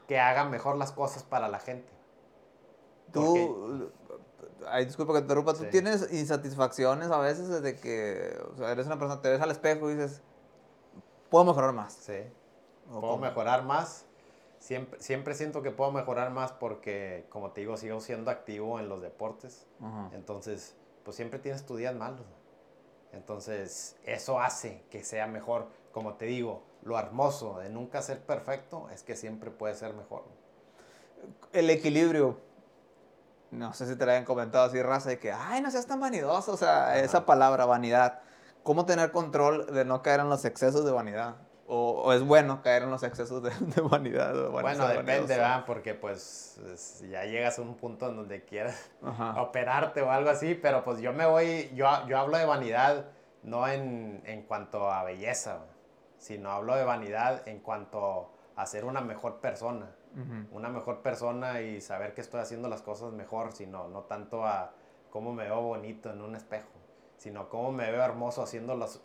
que haga mejor las cosas para la gente. Tú, ay, disculpa que te interrumpa, tú tienes insatisfacciones a veces desde que o sea, eres una persona, te ves al espejo y dices, puedo mejorar más. Sí puedo mejorar más. Siempre, siempre siento que puedo mejorar más porque, como te digo, sigo siendo activo en los deportes. Entonces, pues siempre tienes tus días malos. Entonces, eso hace que sea mejor. Como te digo, lo hermoso de nunca ser perfecto es que siempre puede ser mejor. El equilibrio. No sé si te lo hayan comentado así, raza, de que, ay, no seas tan vanidoso. O sea, esa palabra, vanidad. ¿Cómo tener control de no caer en los excesos de vanidad? O, es bueno caer en los excesos de, vanidad? bueno, depende, ¿verdad? Porque pues ya llegas a un punto en donde quieras operarte o algo así, pero pues yo me voy, yo, yo hablo de vanidad no en, en cuanto a belleza, sino hablo de vanidad en cuanto a ser una mejor persona. Una mejor persona y saber que estoy haciendo las cosas mejor, sino no tanto a cómo me veo bonito en un espejo, sino cómo me veo hermoso haciendo las,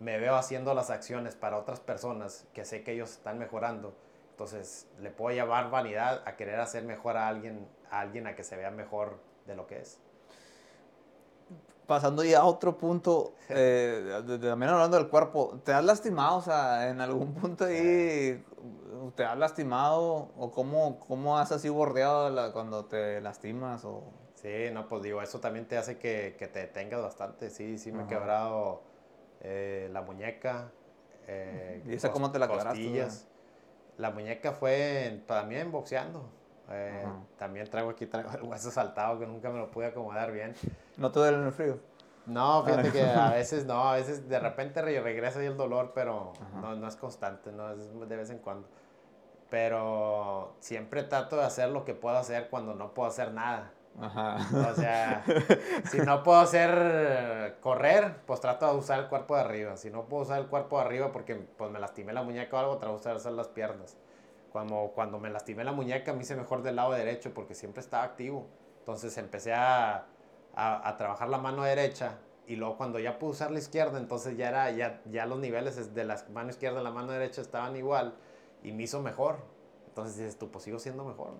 me veo haciendo las acciones para otras personas que sé que ellos están mejorando. Entonces, le puedo llevar vanidad a querer hacer mejor a alguien, a alguien a que se vea mejor de lo que es pasando ya a otro punto, eh, también hablando del cuerpo, ¿te has lastimado? O sea, en algún punto ahí, ¿te has lastimado? ¿O cómo, cómo has así bordeado cuando te lastimas? O... Sí, no, pues digo, eso también te hace que, que te detengas bastante. Sí, sí, me he quebrado eh, la muñeca. Eh, ¿Y esa cómo te la quebraste? La muñeca fue también boxeando. Eh, también traigo aquí traigo el hueso saltado que nunca me lo pude acomodar bien. ¿No te duele en el frío? No, fíjate que a veces no, a veces de repente regresa ahí el dolor, pero no, no, es constante, no es de vez en cuando. Pero siempre trato de hacer lo que puedo hacer cuando no puedo hacer nada. Ajá. O sea, si no puedo hacer correr, pues trato de usar el cuerpo de arriba. Si no puedo usar el cuerpo de arriba porque pues me lastimé la muñeca o algo, trato de usar las piernas. Cuando, cuando me lastimé la muñeca me hice mejor del lado derecho porque siempre estaba activo. Entonces empecé a, a, trabajar la mano derecha y luego cuando ya pude usar la izquierda, entonces ya, era, ya, ya los niveles de la mano izquierda y la mano derecha estaban igual y me hizo mejor. Entonces dices tú, pues sigo siendo mejor.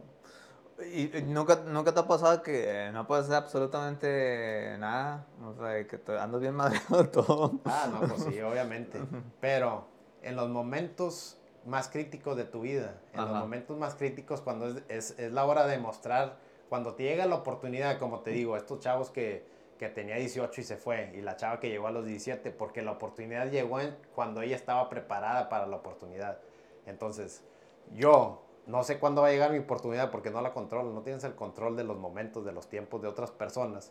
¿Y nunca, nunca te ha pasado que no puedes hacer absolutamente nada? O sea, que te andas bien madreado todo. Ah, no, pues sí, obviamente. Pero en los momentos más críticos de tu vida, en los momentos más críticos cuando es, es, es, la hora de mostrar, cuando te llega la oportunidad, como te digo, estos chavos que, que tenía 18 y se fue, y la chava que llegó a los 17, porque la oportunidad llegó en, cuando ella estaba preparada para la oportunidad. Entonces, yo no sé cuándo va a llegar mi oportunidad porque no la controlo, no tienes el control de los momentos, de los tiempos de otras personas.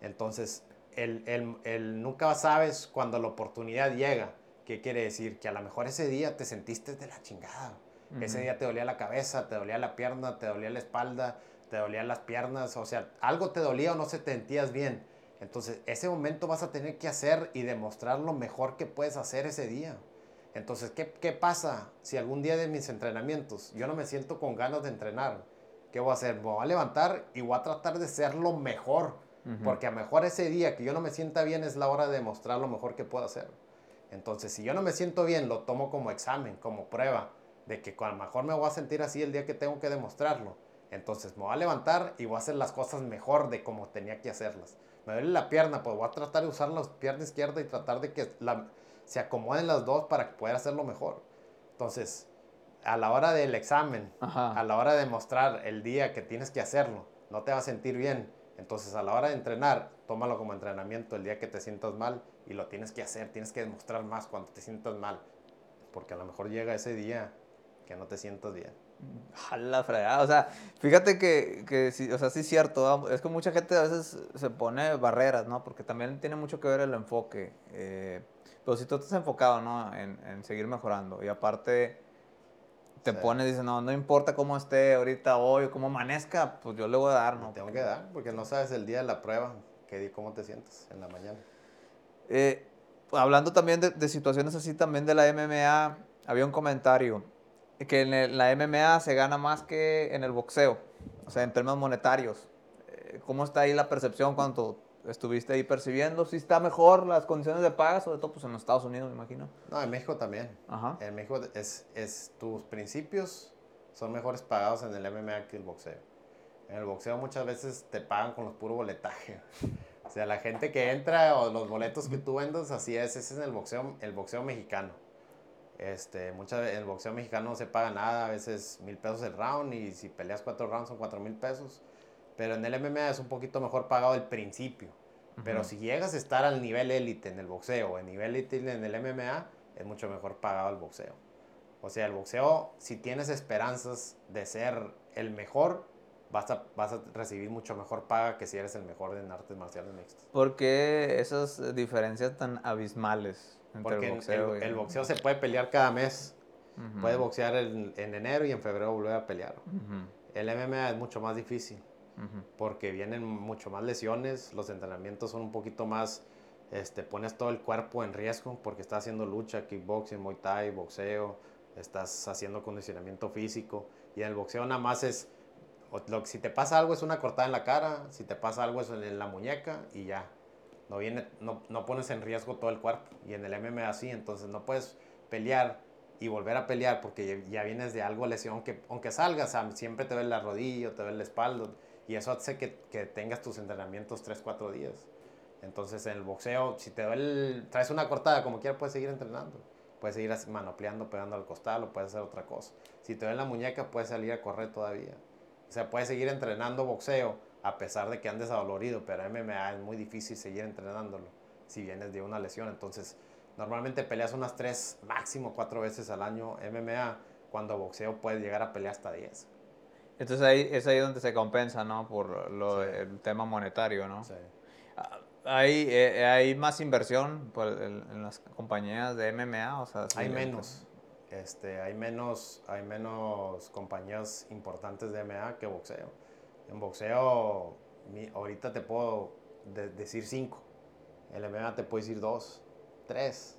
Entonces, el, el, el nunca sabes cuando la oportunidad llega ¿Qué quiere decir? Que a lo mejor ese día te sentiste de la chingada. Ese día te dolía la cabeza, te dolía la pierna, te dolía la espalda, te dolían las piernas, o sea, algo te dolía o no se te sentías bien. Entonces, ese momento vas a tener que hacer y demostrar lo mejor que puedes hacer ese día. Entonces, ¿qué, ¿qué, pasa si algún día de mis entrenamientos yo no me siento con ganas de entrenar? ¿Qué voy a hacer? Me voy a levantar y voy a tratar de ser lo mejor. Porque a lo mejor ese día que yo no me sienta bien es la hora de demostrar lo mejor que puedo hacer. Entonces, si yo no me siento bien, lo tomo como examen, como prueba de que a lo mejor me voy a sentir así el día que tengo que demostrarlo. Entonces, me voy a levantar y voy a hacer las cosas mejor de como tenía que hacerlas. Me duele la pierna, pues voy a tratar de usar la pierna izquierda y tratar de que se acomoden las dos para poder hacerlo mejor. Entonces, a la hora del examen, a la hora de demostrar el día que tienes que hacerlo, no te va a sentir bien. Entonces, a la hora de entrenar, tómalo como entrenamiento el día que te sientas mal y lo tienes que hacer, tienes que demostrar más cuando te sientas mal, porque a lo mejor llega ese día que no te sientas bien. Jala fregada, o sea, fíjate que, que sí, o sea, sí es cierto, es que mucha gente a veces se pone barreras, ¿no? Porque también tiene mucho que ver el enfoque. Eh, pero si tú estás enfocado, ¿no? En, en seguir mejorando y aparte te pones, dices, no, no importa cómo esté ahorita hoy o cómo amanezca, pues yo le voy a dar, ¿no? tengo que dar, porque no sabes el día de la prueba, que cómo te sientes en la mañana. Eh, hablando también de, situaciones así también de la MMA, había un comentario que en la MMA se gana más que en el boxeo, o sea, en términos monetarios. Eh, ¿Cómo está ahí la percepción cuando estuviste ahí percibiendo? ¿Si está mejor las condiciones de paga, sobre todo pues en los Estados Unidos, me imagino? No, en México también. En México es, es, tus principios son mejores pagados en el MMA que el boxeo. En el boxeo muchas veces te pagan con los puro boletaje. O sea, la gente que entra o los boletos que tú vendes, así es, ese es el boxeo, el boxeo mexicano. Este, muchas veces el boxeo mexicano no se paga nada, a veces mil pesos el round y si peleas cuatro rounds son cuatro mil pesos. Pero en el MMA es un poquito mejor pagado el principio. Pero si llegas a estar al nivel élite en el boxeo o en nivel élite en el MMA, es mucho mejor pagado el boxeo. O sea, el boxeo, si tienes esperanzas de ser el mejor, vas a, vas a recibir mucho mejor paga que si eres el mejor en artes marciales mixtas. ¿Por qué esas diferencias tan abismales Porque el boxeo el, y el boxeo se puede pelear cada mes. Puede boxear en, en enero y en febrero volver a pelear. Ujú, El MMA es mucho más difícil ujú. porque vienen mucho más lesiones, los entrenamientos son un poquito más, este, pones todo el cuerpo en riesgo porque estás haciendo lucha, kickboxing, muay thai, boxeo, estás haciendo condicionamiento físico y en el boxeo nada más es, lo, si te pasa algo es una cortada en la cara, si te pasa algo es en la muñeca y ya, no, viene, no, no pones en riesgo todo el cuerpo y en el MMA así, entonces no puedes pelear y volver a pelear porque ya, vienes de algo lesión que aunque salgas siempre te duele la rodilla, te duele la espalda y eso hace que, que tengas tus entrenamientos 3, 4 días. Entonces en el boxeo, si te duele, traes una cortada, como quieras puedes seguir entrenando. Puedes seguir manopleando, pegando al costal o puedes hacer otra cosa. Si te duele la muñeca, puedes salir a correr todavía. O sea, puedes seguir entrenando boxeo a pesar de que andes adolorido, pero MMA es muy difícil seguir entrenándolo si vienes de una lesión. Entonces, normalmente peleas unas 3, máximo 4 veces al año MMA, cuando boxeo puedes llegar a pelear hasta 10. Entonces ahí es ahí donde se compensa, ¿no? Por lo, Sí. el tema monetario, ¿no? Sí. Ah, Hay, eh, hay más inversión por el- en las compañías de MMA, o sea, Hay menos. Este, hay menos, hay menos compañías importantes de MMA que boxeo. En boxeo, mi- ahorita te puedo de- decir cinco. En el MMA te puedo decir dos, tres.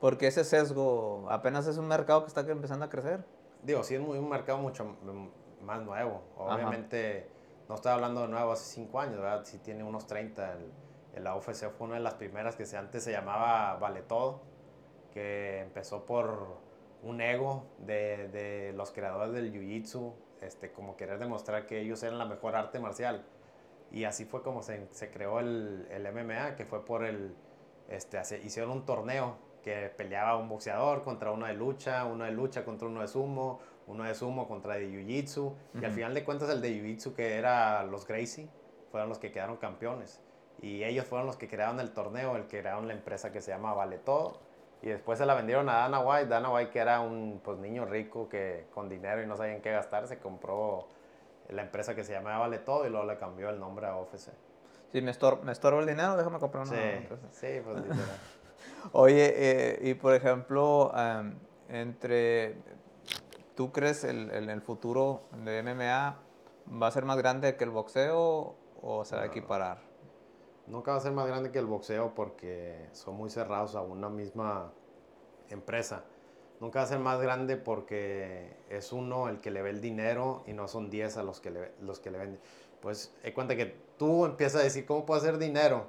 Porque ese sesgo apenas es un mercado que está empezando a crecer. Digo, sí es muy, un mercado mucho más nuevo. Ajá. Obviamente, no estoy hablando de nuevo hace cinco años, ¿verdad? Sí tiene unos 30. El, el UFC fue una de las primeras que se, antes se llamaba Vale Todo, que empezó por un ego de, de los creadores del Jiu-Jitsu, este, como querer demostrar que ellos eran la mejor arte marcial. Y así fue como se, se creó el, el MMA, que fue por el... Este, hace- hicieron un torneo que peleaba un boxeador contra uno de lucha, uno de lucha contra uno de sumo, uno de sumo contra de jiu-jitsu. Y al final de cuentas el de jiu-jitsu que era los Gracie, fueron los que quedaron campeones. Y ellos fueron los que crearon el torneo, el que crearon la empresa que se llama Vale Todo. Y después se la vendieron a Dana White. Dana White, que era un pues, niño rico que con dinero y no sabía en qué gastar, se compró la empresa que se llamaba Vale Todo y luego le cambió el nombre a OFC. Si me, estor- me estorba el dinero, déjame comprar una Sí, empresa. sí, pues literal. Oye, eh, y por ejemplo, entre, ¿tú crees el, el, el futuro de MMA va a ser más grande que el boxeo o se va a equiparar? Nunca va a ser más grande que el boxeo porque son muy cerrados a una misma empresa. Nunca va a ser más grande porque es uno el que le ve el dinero y no son 10 a los que le, los que le venden. Pues, hay cuenta que tú empiezas a decir, ¿cómo puedo hacer dinero?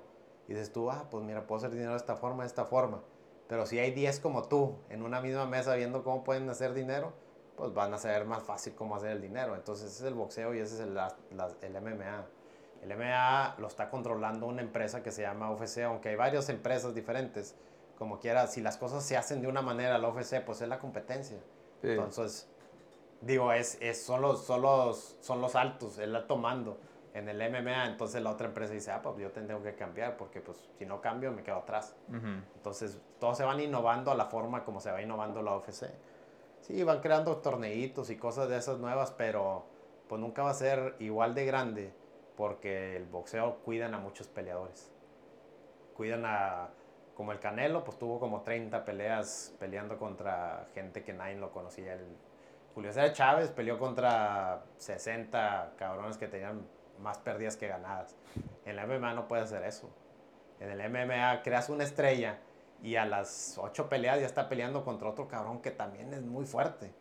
Y dices tú, ah, pues mira, puedo hacer dinero de esta forma, de esta forma. Pero si hay 10 como tú en una misma mesa viendo cómo pueden hacer dinero, pues van a saber más fácil cómo hacer el dinero. Entonces, ese es el boxeo y ese es el, el MMA. El MMA lo está controlando una empresa que se llama UFC, aunque hay varias empresas diferentes. Como quiera, si las cosas se hacen de una manera, la UFC, pues es la competencia. Sí. Entonces, digo, es, es, son, los, son, los, son los altos, el alto mando en el MMA. Entonces la otra empresa dice, ah, pues yo tengo que cambiar porque pues si no cambio me quedo atrás. Ujú. Entonces, todos se van innovando a la forma como se va innovando la UFC. Sí, van creando torneitos y cosas de esas nuevas, pero pues nunca va a ser igual de grande porque el boxeo cuidan a muchos peleadores. Cuidan a, como el Canelo, pues tuvo como 30 peleas peleando contra gente que nadie lo conocía. Julio César Chávez peleó contra 60 cabrones que tenían más pérdidas que ganadas. En la MMA no puede hacer eso. En el MMA creas una estrella y a las ocho peleas ya está peleando contra otro cabrón que también es muy fuerte.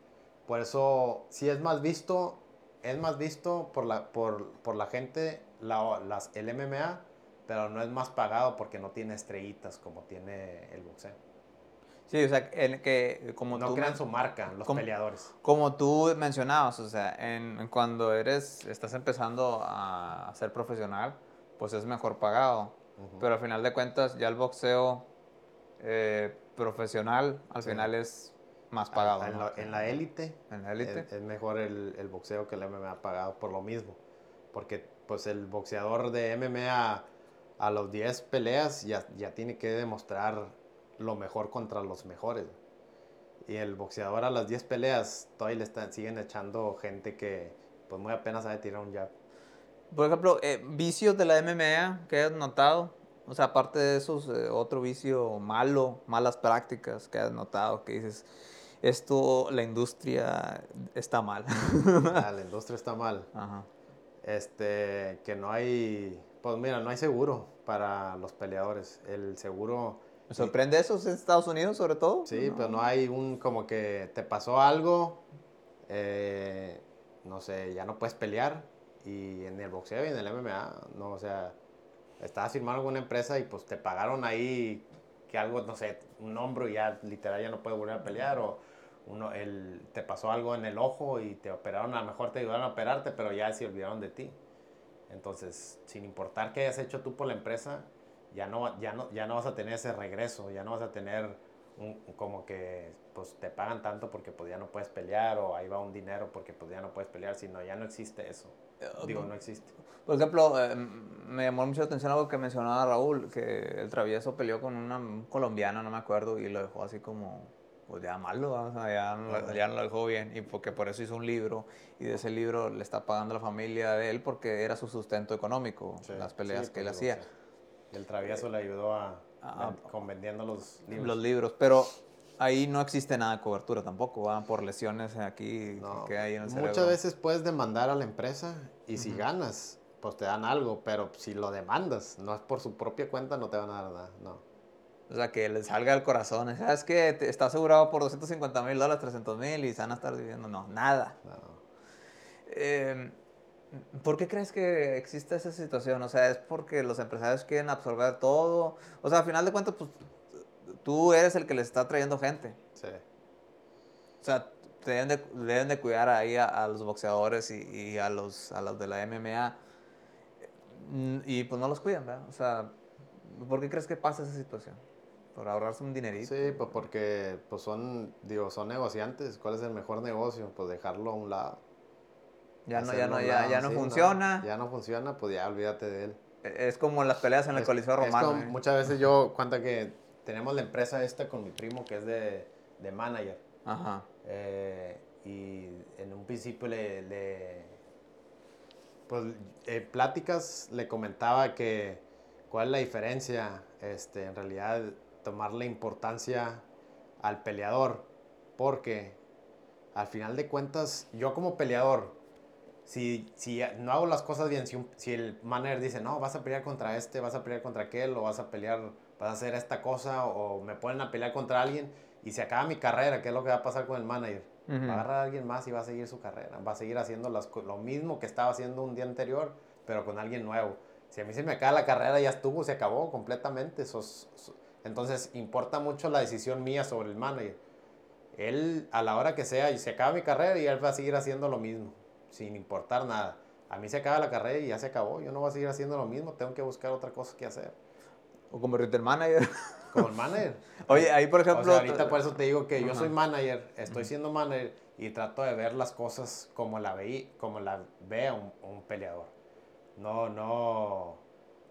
Por eso, si es más visto, es más visto por la, por, por la gente la, las, el MMA, pero no es más pagado porque no tiene estrellitas como tiene el boxeo. Sí, o sea, en que como no tú crean su marca los peleadores. Como tú mencionabas, o sea, en, cuando eres, estás empezando a ser profesional, pues es mejor pagado. Pero al final de cuentas, ya el boxeo eh, profesional, al Sí. final es más pagado. en, ¿no? la, en la élite En la élite. Es, es mejor el, el boxeo que el MMA pagado por lo mismo. Porque pues el boxeador de MMA a los 10 peleas ya, ya tiene que demostrar lo mejor contra los mejores. Y el boxeador a las 10 peleas todavía le están, siguen echando gente que pues muy apenas sabe tirar un jab. Por ejemplo, eh, vicios de la MMA que has notado. O sea, aparte de esos, eh, otro vicio malo, malas prácticas que has notado, que dices, esto, la industria está mal. Ah, la industria está mal. Ajá. Este, que no hay, pues mira, no hay seguro para los peleadores. El seguro... ¿Me sorprende eso en Estados Unidos sobre todo? Sí, pero no hay un como que te pasó algo, eh, no sé, ya no puedes pelear. Y en el boxeo y en el MMA, no, o sea, estabas firmando alguna empresa y pues te pagaron ahí que algo, no sé, un hombro ya literal ya no puedes volver a pelear o uno, el, te pasó algo en el ojo y te operaron, a lo mejor te ayudaron a operarte, pero ya se olvidaron de ti. Entonces, sin importar qué hayas hecho tú por la empresa, ya no, ya no, ya no vas a tener ese regreso, ya no vas a tener un, como que pues te pagan tanto porque pues ya no puedes pelear o ahí va un dinero porque pues ya no puedes pelear, sino ya no existe eso. Eh, Digo, no existe. Por ejemplo, eh, me llamó mucho la atención algo que mencionaba Raúl, que el travieso peleó con una colombiana, no me acuerdo, y lo dejó así como pues ya malo, ya, no, ya, no, lo dejó bien y porque por eso hizo un libro y de ese libro le está pagando la familia de él porque era su sustento económico, las peleas que él pues, hacía. el travieso le ayudó a, con vendiendo los libros. Los libros, pero ahí no existe nada de cobertura tampoco, ¿va? por lesiones aquí que hay en el cerebro. Muchas veces puedes demandar a la empresa y si ganas, pues te dan algo, pero si lo demandas, no es por su propia cuenta, no te van a dar nada, no. O sea, que les salga el corazón. ¿Sabes que Está asegurado por 250 mil dólares, 300 mil y se van a estar viviendo. No, nada. Em, ¿Por qué crees que existe esa situación? O sea, ¿es porque los empresarios quieren absorber todo? O sea, al final de cuentas, pues tú eres el que les está trayendo gente. Sí. O sea, deben de, deben de cuidar ahí a, los boxeadores y, y, a, los, a los de la MMA. Y pues no los cuidan, ¿verdad? O sea, ¿por qué crees que pasa esa situación? Por ahorrarse un dinerito. Sí, pues porque pues son, digo, son negociantes. ¿Cuál es el mejor negocio? Pues dejarlo a un lado. Ya no, ya no, ya, ya no funciona. ya no funciona, pues ya olvídate de él. Es como las peleas en el Coliseo Romano. ¿eh? Muchas veces yo cuenta que tenemos la empresa esta con mi primo que es de, de manager. Ajá. Eh, y en un principio le, le pues eh, pláticas le comentaba que cuál es la diferencia este, en realidad tomarle importancia al peleador, porque al final de cuentas, yo como peleador, si, si no hago las cosas bien, si, si, el manager dice, no, vas a pelear contra este, vas a pelear contra aquel, o vas a pelear, vas a hacer esta cosa, o me ponen a pelear contra alguien, y se acaba mi carrera, ¿qué es lo que va a pasar con el manager? Va a agarrar a alguien más y va a seguir su carrera, va a seguir haciendo las, lo mismo que estaba haciendo un día anterior, pero con alguien nuevo. Si a mí se me acaba la carrera, ya estuvo, se acabó completamente. Entonces, importa mucho la decisión mía sobre el manager. Él, a la hora que sea, y se acaba mi carrera y él va a seguir haciendo lo mismo, sin importar nada. A mí se acaba la carrera y ya se acabó. Yo no voy a seguir haciendo lo mismo, tengo que buscar otra cosa que hacer. O convertirte en manager. Como el manager. Oye, ahí por ejemplo. ahorita por eso te digo que yo soy manager, estoy siendo manager y trato de ver las cosas como la, veí, como la ve un, un peleador. No, no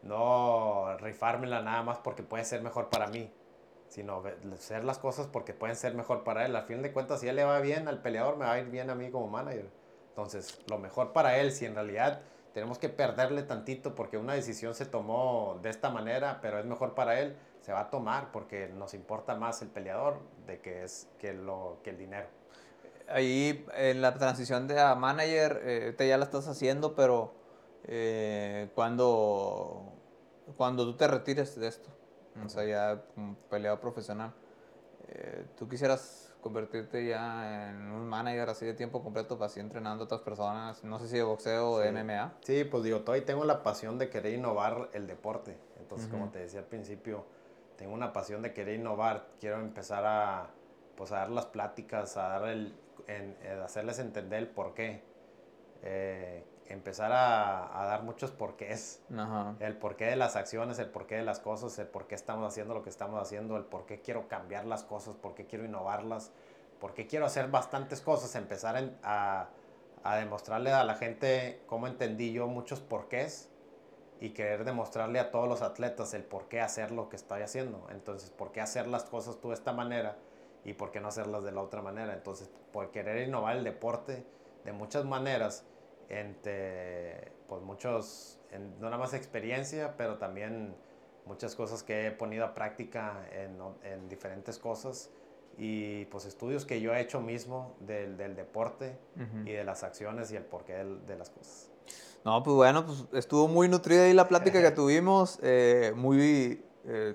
no rifármela nada más porque puede ser mejor para mí, sino hacer las cosas porque pueden ser mejor para él. Al fin de cuentas, si él le va bien al peleador, me va a ir bien a mí como manager. Entonces, lo mejor para él, si en realidad tenemos que perderle tantito porque una decisión se tomó de esta manera, pero es mejor para él, se va a tomar porque nos importa más el peleador de que es que lo que el dinero. Ahí en la transición de a manager, eh, te ya la estás haciendo, pero eh, cuando cuando tú te retires de esto, o sea, ya como peleador profesional, eh, ¿tú quisieras convertirte ya en un manager así de tiempo completo, para así entrenando a otras personas, no sé si de boxeo o de MMA? Sí, pues digo, todavía tengo la pasión de querer innovar el deporte. Entonces, como te decía al principio, tengo una pasión de querer innovar. Quiero empezar a, pues, a dar las pláticas, a dar el, en, hacerles entender el por qué. Eh, empezar a, dar muchos porqués. El porqué de las acciones, el porqué de las cosas, el por qué estamos haciendo lo que estamos haciendo, el por qué quiero cambiar las cosas, por qué quiero innovarlas, por qué quiero hacer bastantes cosas, empezar a, a, demostrarle a la gente cómo entendí yo muchos porqués y querer demostrarle a todos los atletas el por qué hacer lo que estoy haciendo. Entonces, por qué hacer las cosas tú de esta manera y por qué no hacerlas de la otra manera. Entonces, por querer innovar el deporte de muchas maneras, entre pues muchos, no nada más experiencia, pero también muchas cosas que he ponido a práctica en, en diferentes cosas y pues estudios que yo he hecho mismo del, del deporte y de las acciones y el porqué de las cosas. No, pues bueno, pues estuvo muy nutrida ahí la plática que tuvimos, eh, muy eh,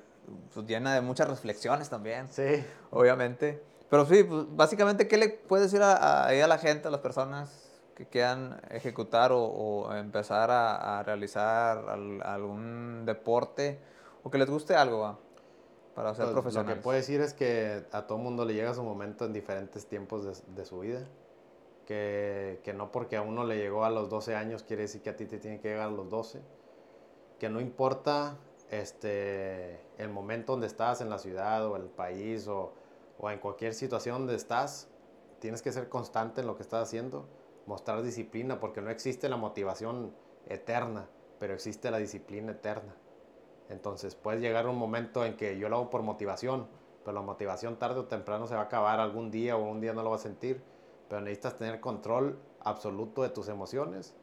pues llena de muchas reflexiones también. Sí. Obviamente. Pero sí, pues básicamente, ¿qué le puedes decir a, a, la gente, a las personas que quieran ejecutar o, empezar a, realizar algún deporte o que les guste algo para ser pues, profesionales? Lo que puedo decir es que a todo mundo le llega su momento en diferentes tiempos de, de su vida que, que, no porque a uno le llegó a los 12 años quiere decir que a ti te tiene que llegar a los 12, que no importa este, el momento donde estás en la ciudad o el país o, o en cualquier situación donde estás, tienes que ser constante en lo que estás haciendo, mostrar disciplina, porque no existe la motivación eterna, pero existe la disciplina eterna. Entonces puedes llegar un momento en que yo lo hago por motivación, pero la motivación tarde o temprano se va a acabar algún día o un día no lo va a sentir pero necesitas tener control absoluto de tus emociones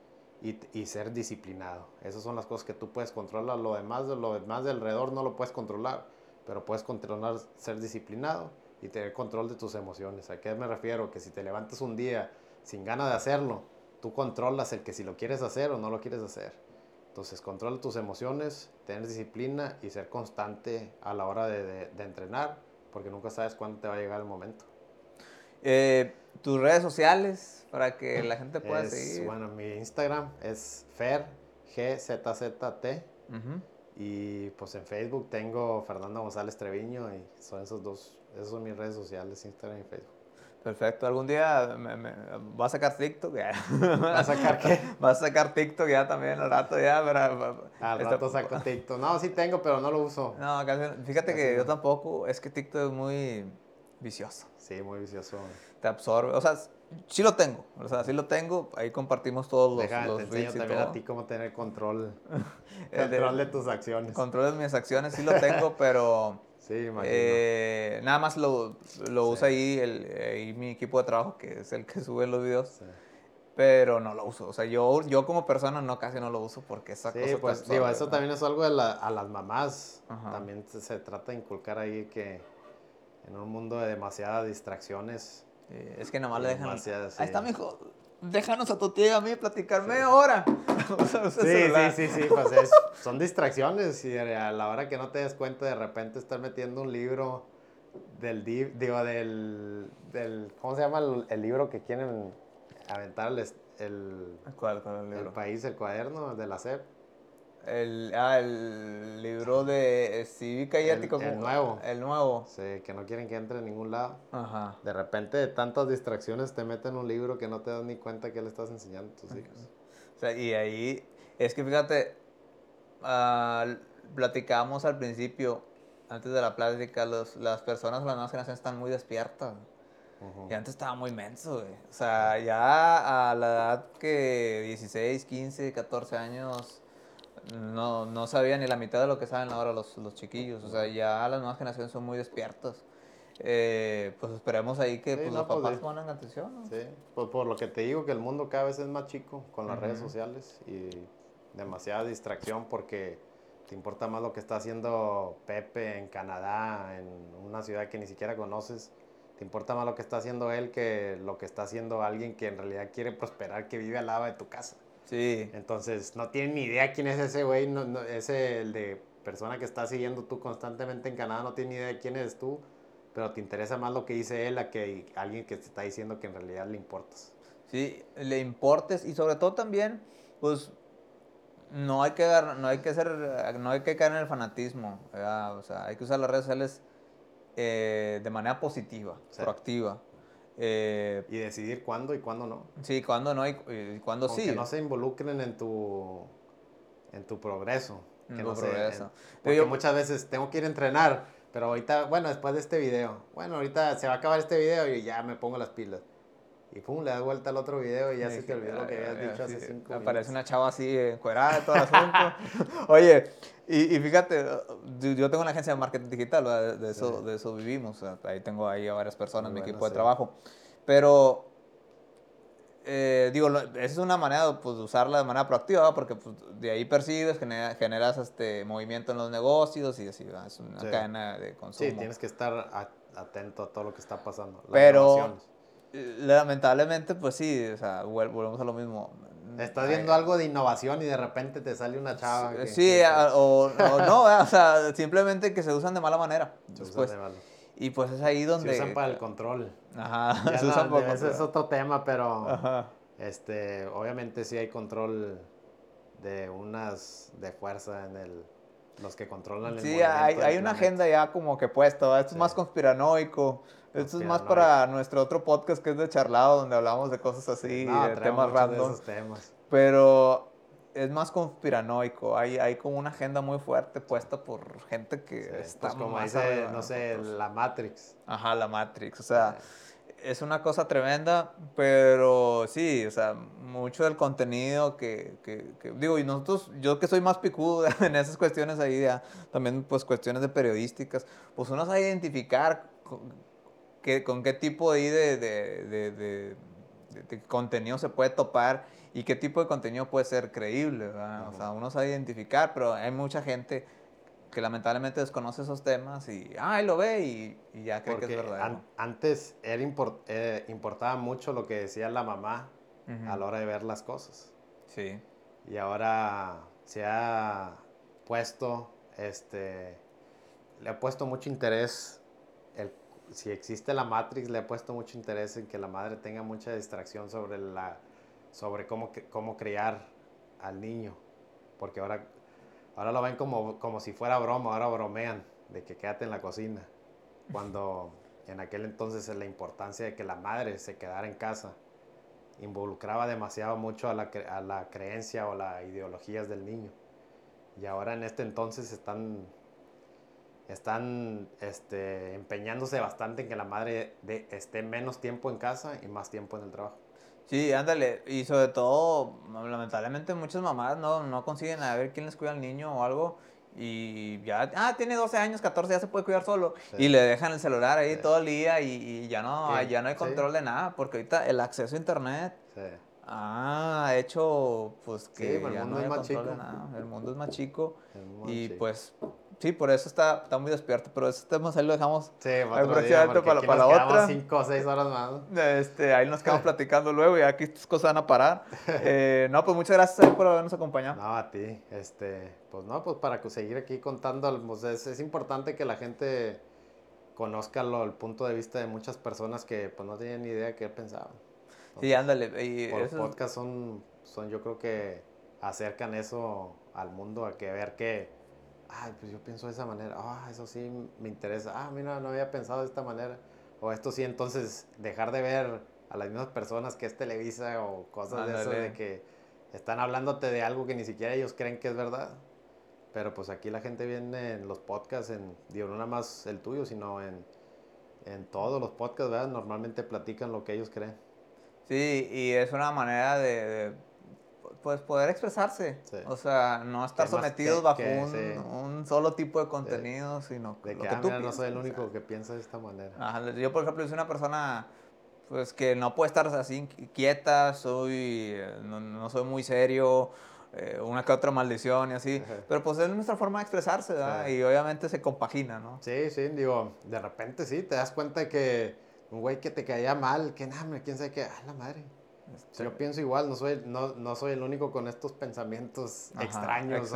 y, y, ser disciplinado. Esas son las cosas que tú puedes controlar. Lo demás, lo demás de alrededor no lo puedes controlar, pero puedes controlar ser disciplinado y tener control de tus emociones. ¿A qué me refiero? Que si te levantas un día sin ganas de hacerlo, tú controlas el que si lo quieres hacer o no lo quieres hacer. Entonces, controla tus emociones, tener disciplina y ser constante a la hora de, de, de entrenar, porque nunca sabes cuándo te va a llegar el momento. Eh, tus redes sociales para que la gente pueda seguir. Bueno, mi Instagram es Fer, T Y pues en Facebook tengo Fernando González Treviño y son esos dos, esos son mis redes sociales, Instagram y Facebook. Perfecto, algún día me, va a sacar TikTok ya. ¿Va a sacar qué? Va a sacar TikTok ya también al rato ya. Pero, al rato saco TikTok. No, sí tengo, pero no lo uso. No, fíjate que yo tampoco, es que TikTok es muy vicioso. Sí, muy vicioso. Te absorbe, o sea, sí lo tengo, o sea, sí lo tengo, ahí compartimos todos los, Deja, los te enseño también a ti cómo tener control, control de, tus acciones. Control de mis acciones sí lo tengo, pero... Sí, imagino. Eh, nada más lo, lo usa ahí, el, mi equipo de trabajo, que es el que sube los videos. Pero no lo uso. O sea, yo, yo como persona no casi no lo uso porque esa sí, pues digo, eso también es algo de la, a las mamás. También se trata de inculcar ahí que en un mundo de demasiadas distracciones. es que nomás le dejan. Ahí está, mijo. Déjanos a tu tía y a mí platicarme ahora. sí, sí, sí, sí, pues es, son distracciones y a la hora que no te des cuenta de repente estás metiendo un libro del, digo, del, del ¿cómo se llama el, libro que quieren aventar el, el, ¿Cuál, cuál el, libro? el país, el cuaderno de la SEP? El, ah, el libro de cívica y ético. El, nuevo. El nuevo. Sí, que no quieren que entre en ningún lado. Ajá. De repente, de tantas distracciones, te meten un libro que no te das ni cuenta que le estás enseñando a tus hijos. O sea, y ahí, es que fíjate, uh, platicamos al principio, antes de la plática, los, las personas, las nuevas generaciones están muy despiertas. Y antes estaba muy menso, güey. O sea, ya a la edad que 16, 15, 14 años no, no sabía ni la mitad de lo que saben ahora los, los chiquillos. O sea, ya las nuevas generaciones son muy despiertas. Eh, pues esperemos ahí que pues, los pues, papás pongan atención. Sí, pues por lo que te digo que el mundo cada vez es más chico con las redes sociales y demasiada distracción porque te importa más lo que está haciendo Pepe en Canadá, en una ciudad que ni siquiera conoces. Te importa más lo que está haciendo él que lo que está haciendo alguien que en realidad quiere prosperar, que vive al lado de tu casa. Sí. Entonces, no tienen ni idea quién es ese güey, no, ese el de persona que está siguiendo tú constantemente en Canadá, no tiene ni idea de quién eres tú, pero te interesa más lo que dice él a que alguien que te está diciendo que en realidad le importas. Sí, le importes y sobre todo también, pues no hay que no hay que ser no hay que caer en el fanatismo o sea hay que usar las redes sociales eh, de manera positiva proactiva eh, y decidir cuándo y cuándo no. Sí, cuándo no y, cuándo sí. Que no se involucren en tu, en tu progreso. Que no progreso. porque muchas veces tengo que ir a entrenar, pero ahorita, bueno, después de este video, bueno, ahorita se va a acabar este video y ya me pongo las pilas. Y pum, le das vuelta al otro video y ya se te olvidó lo que habías dicho hace cinco minutos. Aparece una chava así encuerada, todo el asunto. Oye, y, y, fíjate, yo tengo una agencia de marketing digital, de, eso, de eso vivimos. ahí tengo ahí a varias personas, mi equipo de trabajo. Pero eh, digo, esa es una manera pues, de usarla de manera proactiva, porque pues, de ahí percibes, generas este movimiento en los negocios y así, es una cadena de consumo. Sí, tienes que estar atento a todo lo que está pasando. Pero lamentablemente, pues sí, o sea, volvemos a lo mismo. Estás viendo algo de innovación y de repente te sale una chava. sí, o, no, o sea, simplemente que se usan de mala manera. Se usan de mala. Y pues es ahí donde... Se usan para el control. Ajá, se usan para Ese es otro tema, pero... Ajá. Este, obviamente sí hay control de unas de fuerza en el... Los que controlan el Sí, hay, hay una agenda ya como que puesto. Esto es más conspiranoico. Esto es más para nuestro otro podcast que es de charlado, donde hablamos de cosas así, de temas random. De temas. Pero es más conspiranoico. Hay, hay como una agenda muy fuerte puesta por gente que está pues como dice, no sé, la Matrix. Ajá, la Matrix. O sea, es una cosa tremenda, pero sí, o sea, mucho del contenido que, que, que, digo, y nosotros, yo que soy más picudo en esas cuestiones ahí, ya, también pues cuestiones de periodísticas, pues uno sabe identificar con, con qué tipo de, de, de, de contenido se puede topar y qué tipo de contenido puede ser creíble. O sea, uno sabe identificar, pero hay mucha gente que lamentablemente desconoce esos temas y ay, lo ve y, ya cree que es verdad. antes era eh, importaba mucho lo que decía la mamá a la hora de ver las cosas. Sí. Y ahora se ha puesto, este, le ha puesto mucho interés, si existe la Matrix, le ha puesto mucho interés en que la madre tenga mucha distracción sobre la sobre cómo, cómo criar al niño. Porque ahora, ahora lo ven como, como si fuera broma, ahora bromean de que quédate en la cocina. Cuando en aquel entonces la importancia de que la madre se quedara en casa involucraba demasiado mucho a la, a la creencia o las ideologías del niño. Y ahora en este entonces están, están este, empeñándose bastante en que la madre de, esté menos tiempo en casa y más tiempo en el trabajo. Sí, ándale. Y sobre todo, lamentablemente muchas mamás no, no consiguen a ver quién les cuida al niño o algo. Y ya, ah, tiene 12 años, 14, ya se puede cuidar solo. Y le dejan el celular ahí todo el día y, ya, no, ya no hay control de nada. Porque ahorita el acceso a internet ha hecho pues que ya no hay control de nada. El mundo es más chico. y pues Sí, por eso está, está muy despierto, pero ese tema ahí lo dejamos sí, para, para, para la otra. cinco o seis horas más. Este, ahí nos quedamos platicando luego y aquí estas cosas van a parar. Eh, no, pues muchas gracias por habernos acompañado. No, a ti. Este, pues no, pues para seguir aquí contando, pues es, es importante que la gente conozca lo, el punto de vista de muchas personas que pues no tienen ni idea de qué pensaban. sí, ándale. Y por podcast son, son, yo creo que acercan eso al mundo a que ver que ay, pues yo pienso de esa manera, ah, eso sí me interesa, ah, mira, no había pensado de esta manera, o esto sí, entonces dejar de ver a las mismas personas que es Televisa o cosas de eso, de que están hablándote de algo que ni siquiera ellos creen que es verdad. Pero pues aquí la gente viene en los podcasts, en, digo, no nada más el tuyo, sino en, en todos los podcasts, ¿verdad? Normalmente platican lo que ellos creen. Sí, y es una manera de pues poder expresarse. O sea, no estar sometidos bajo un, solo tipo de contenido, sino de que, ah, no soy el único que piensa de esta manera. yo, por ejemplo, soy una persona pues que no puede estar así quieta, soy no, soy muy serio, eh, una que otra maldición y así, pero pues es nuestra forma de expresarse, ¿verdad? Y obviamente se compagina, ¿no? Sí, sí, digo, de repente sí, te das cuenta que un güey que te caía mal, que nada, quién sabe qué, ah, la madre este, Yo pienso igual, no soy, no, no soy el único con estos pensamientos extraños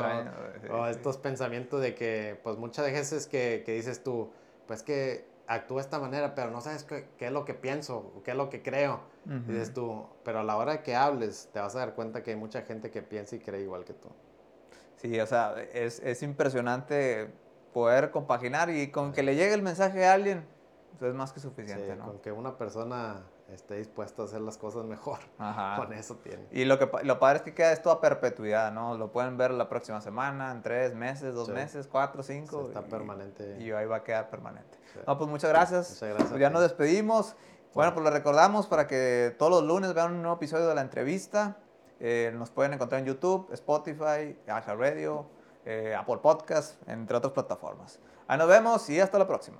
o, estos pensamientos de que, pues muchas veces que, que dices tú, pues que actúo de esta manera, pero no sabes qué, qué, es lo que pienso, qué es lo que creo. Dices tú, pero a la hora de que hables, te vas a dar cuenta que hay mucha gente que piensa y cree igual que tú. Sí, o sea, es, es impresionante poder compaginar y con que le llegue el mensaje a alguien, pues, es más que suficiente, ¿no? Con que una persona esté dispuesto a hacer las cosas mejor. Con eso tiene. Y lo, que, lo padre es que queda esto a perpetuidad, ¿no? Lo pueden ver la próxima semana, en tres meses, dos meses, cuatro, cinco. está permanente. Y ahí va a quedar permanente. No, pues muchas gracias. Muchas gracias. Pues ya nos despedimos. Bueno, pues le recordamos para que todos los lunes vean un nuevo episodio de la entrevista. Eh, nos pueden encontrar en YouTube, Spotify, iHeartRadio, eh, Apple Podcast, entre otras plataformas. Ahí nos vemos y hasta la próxima.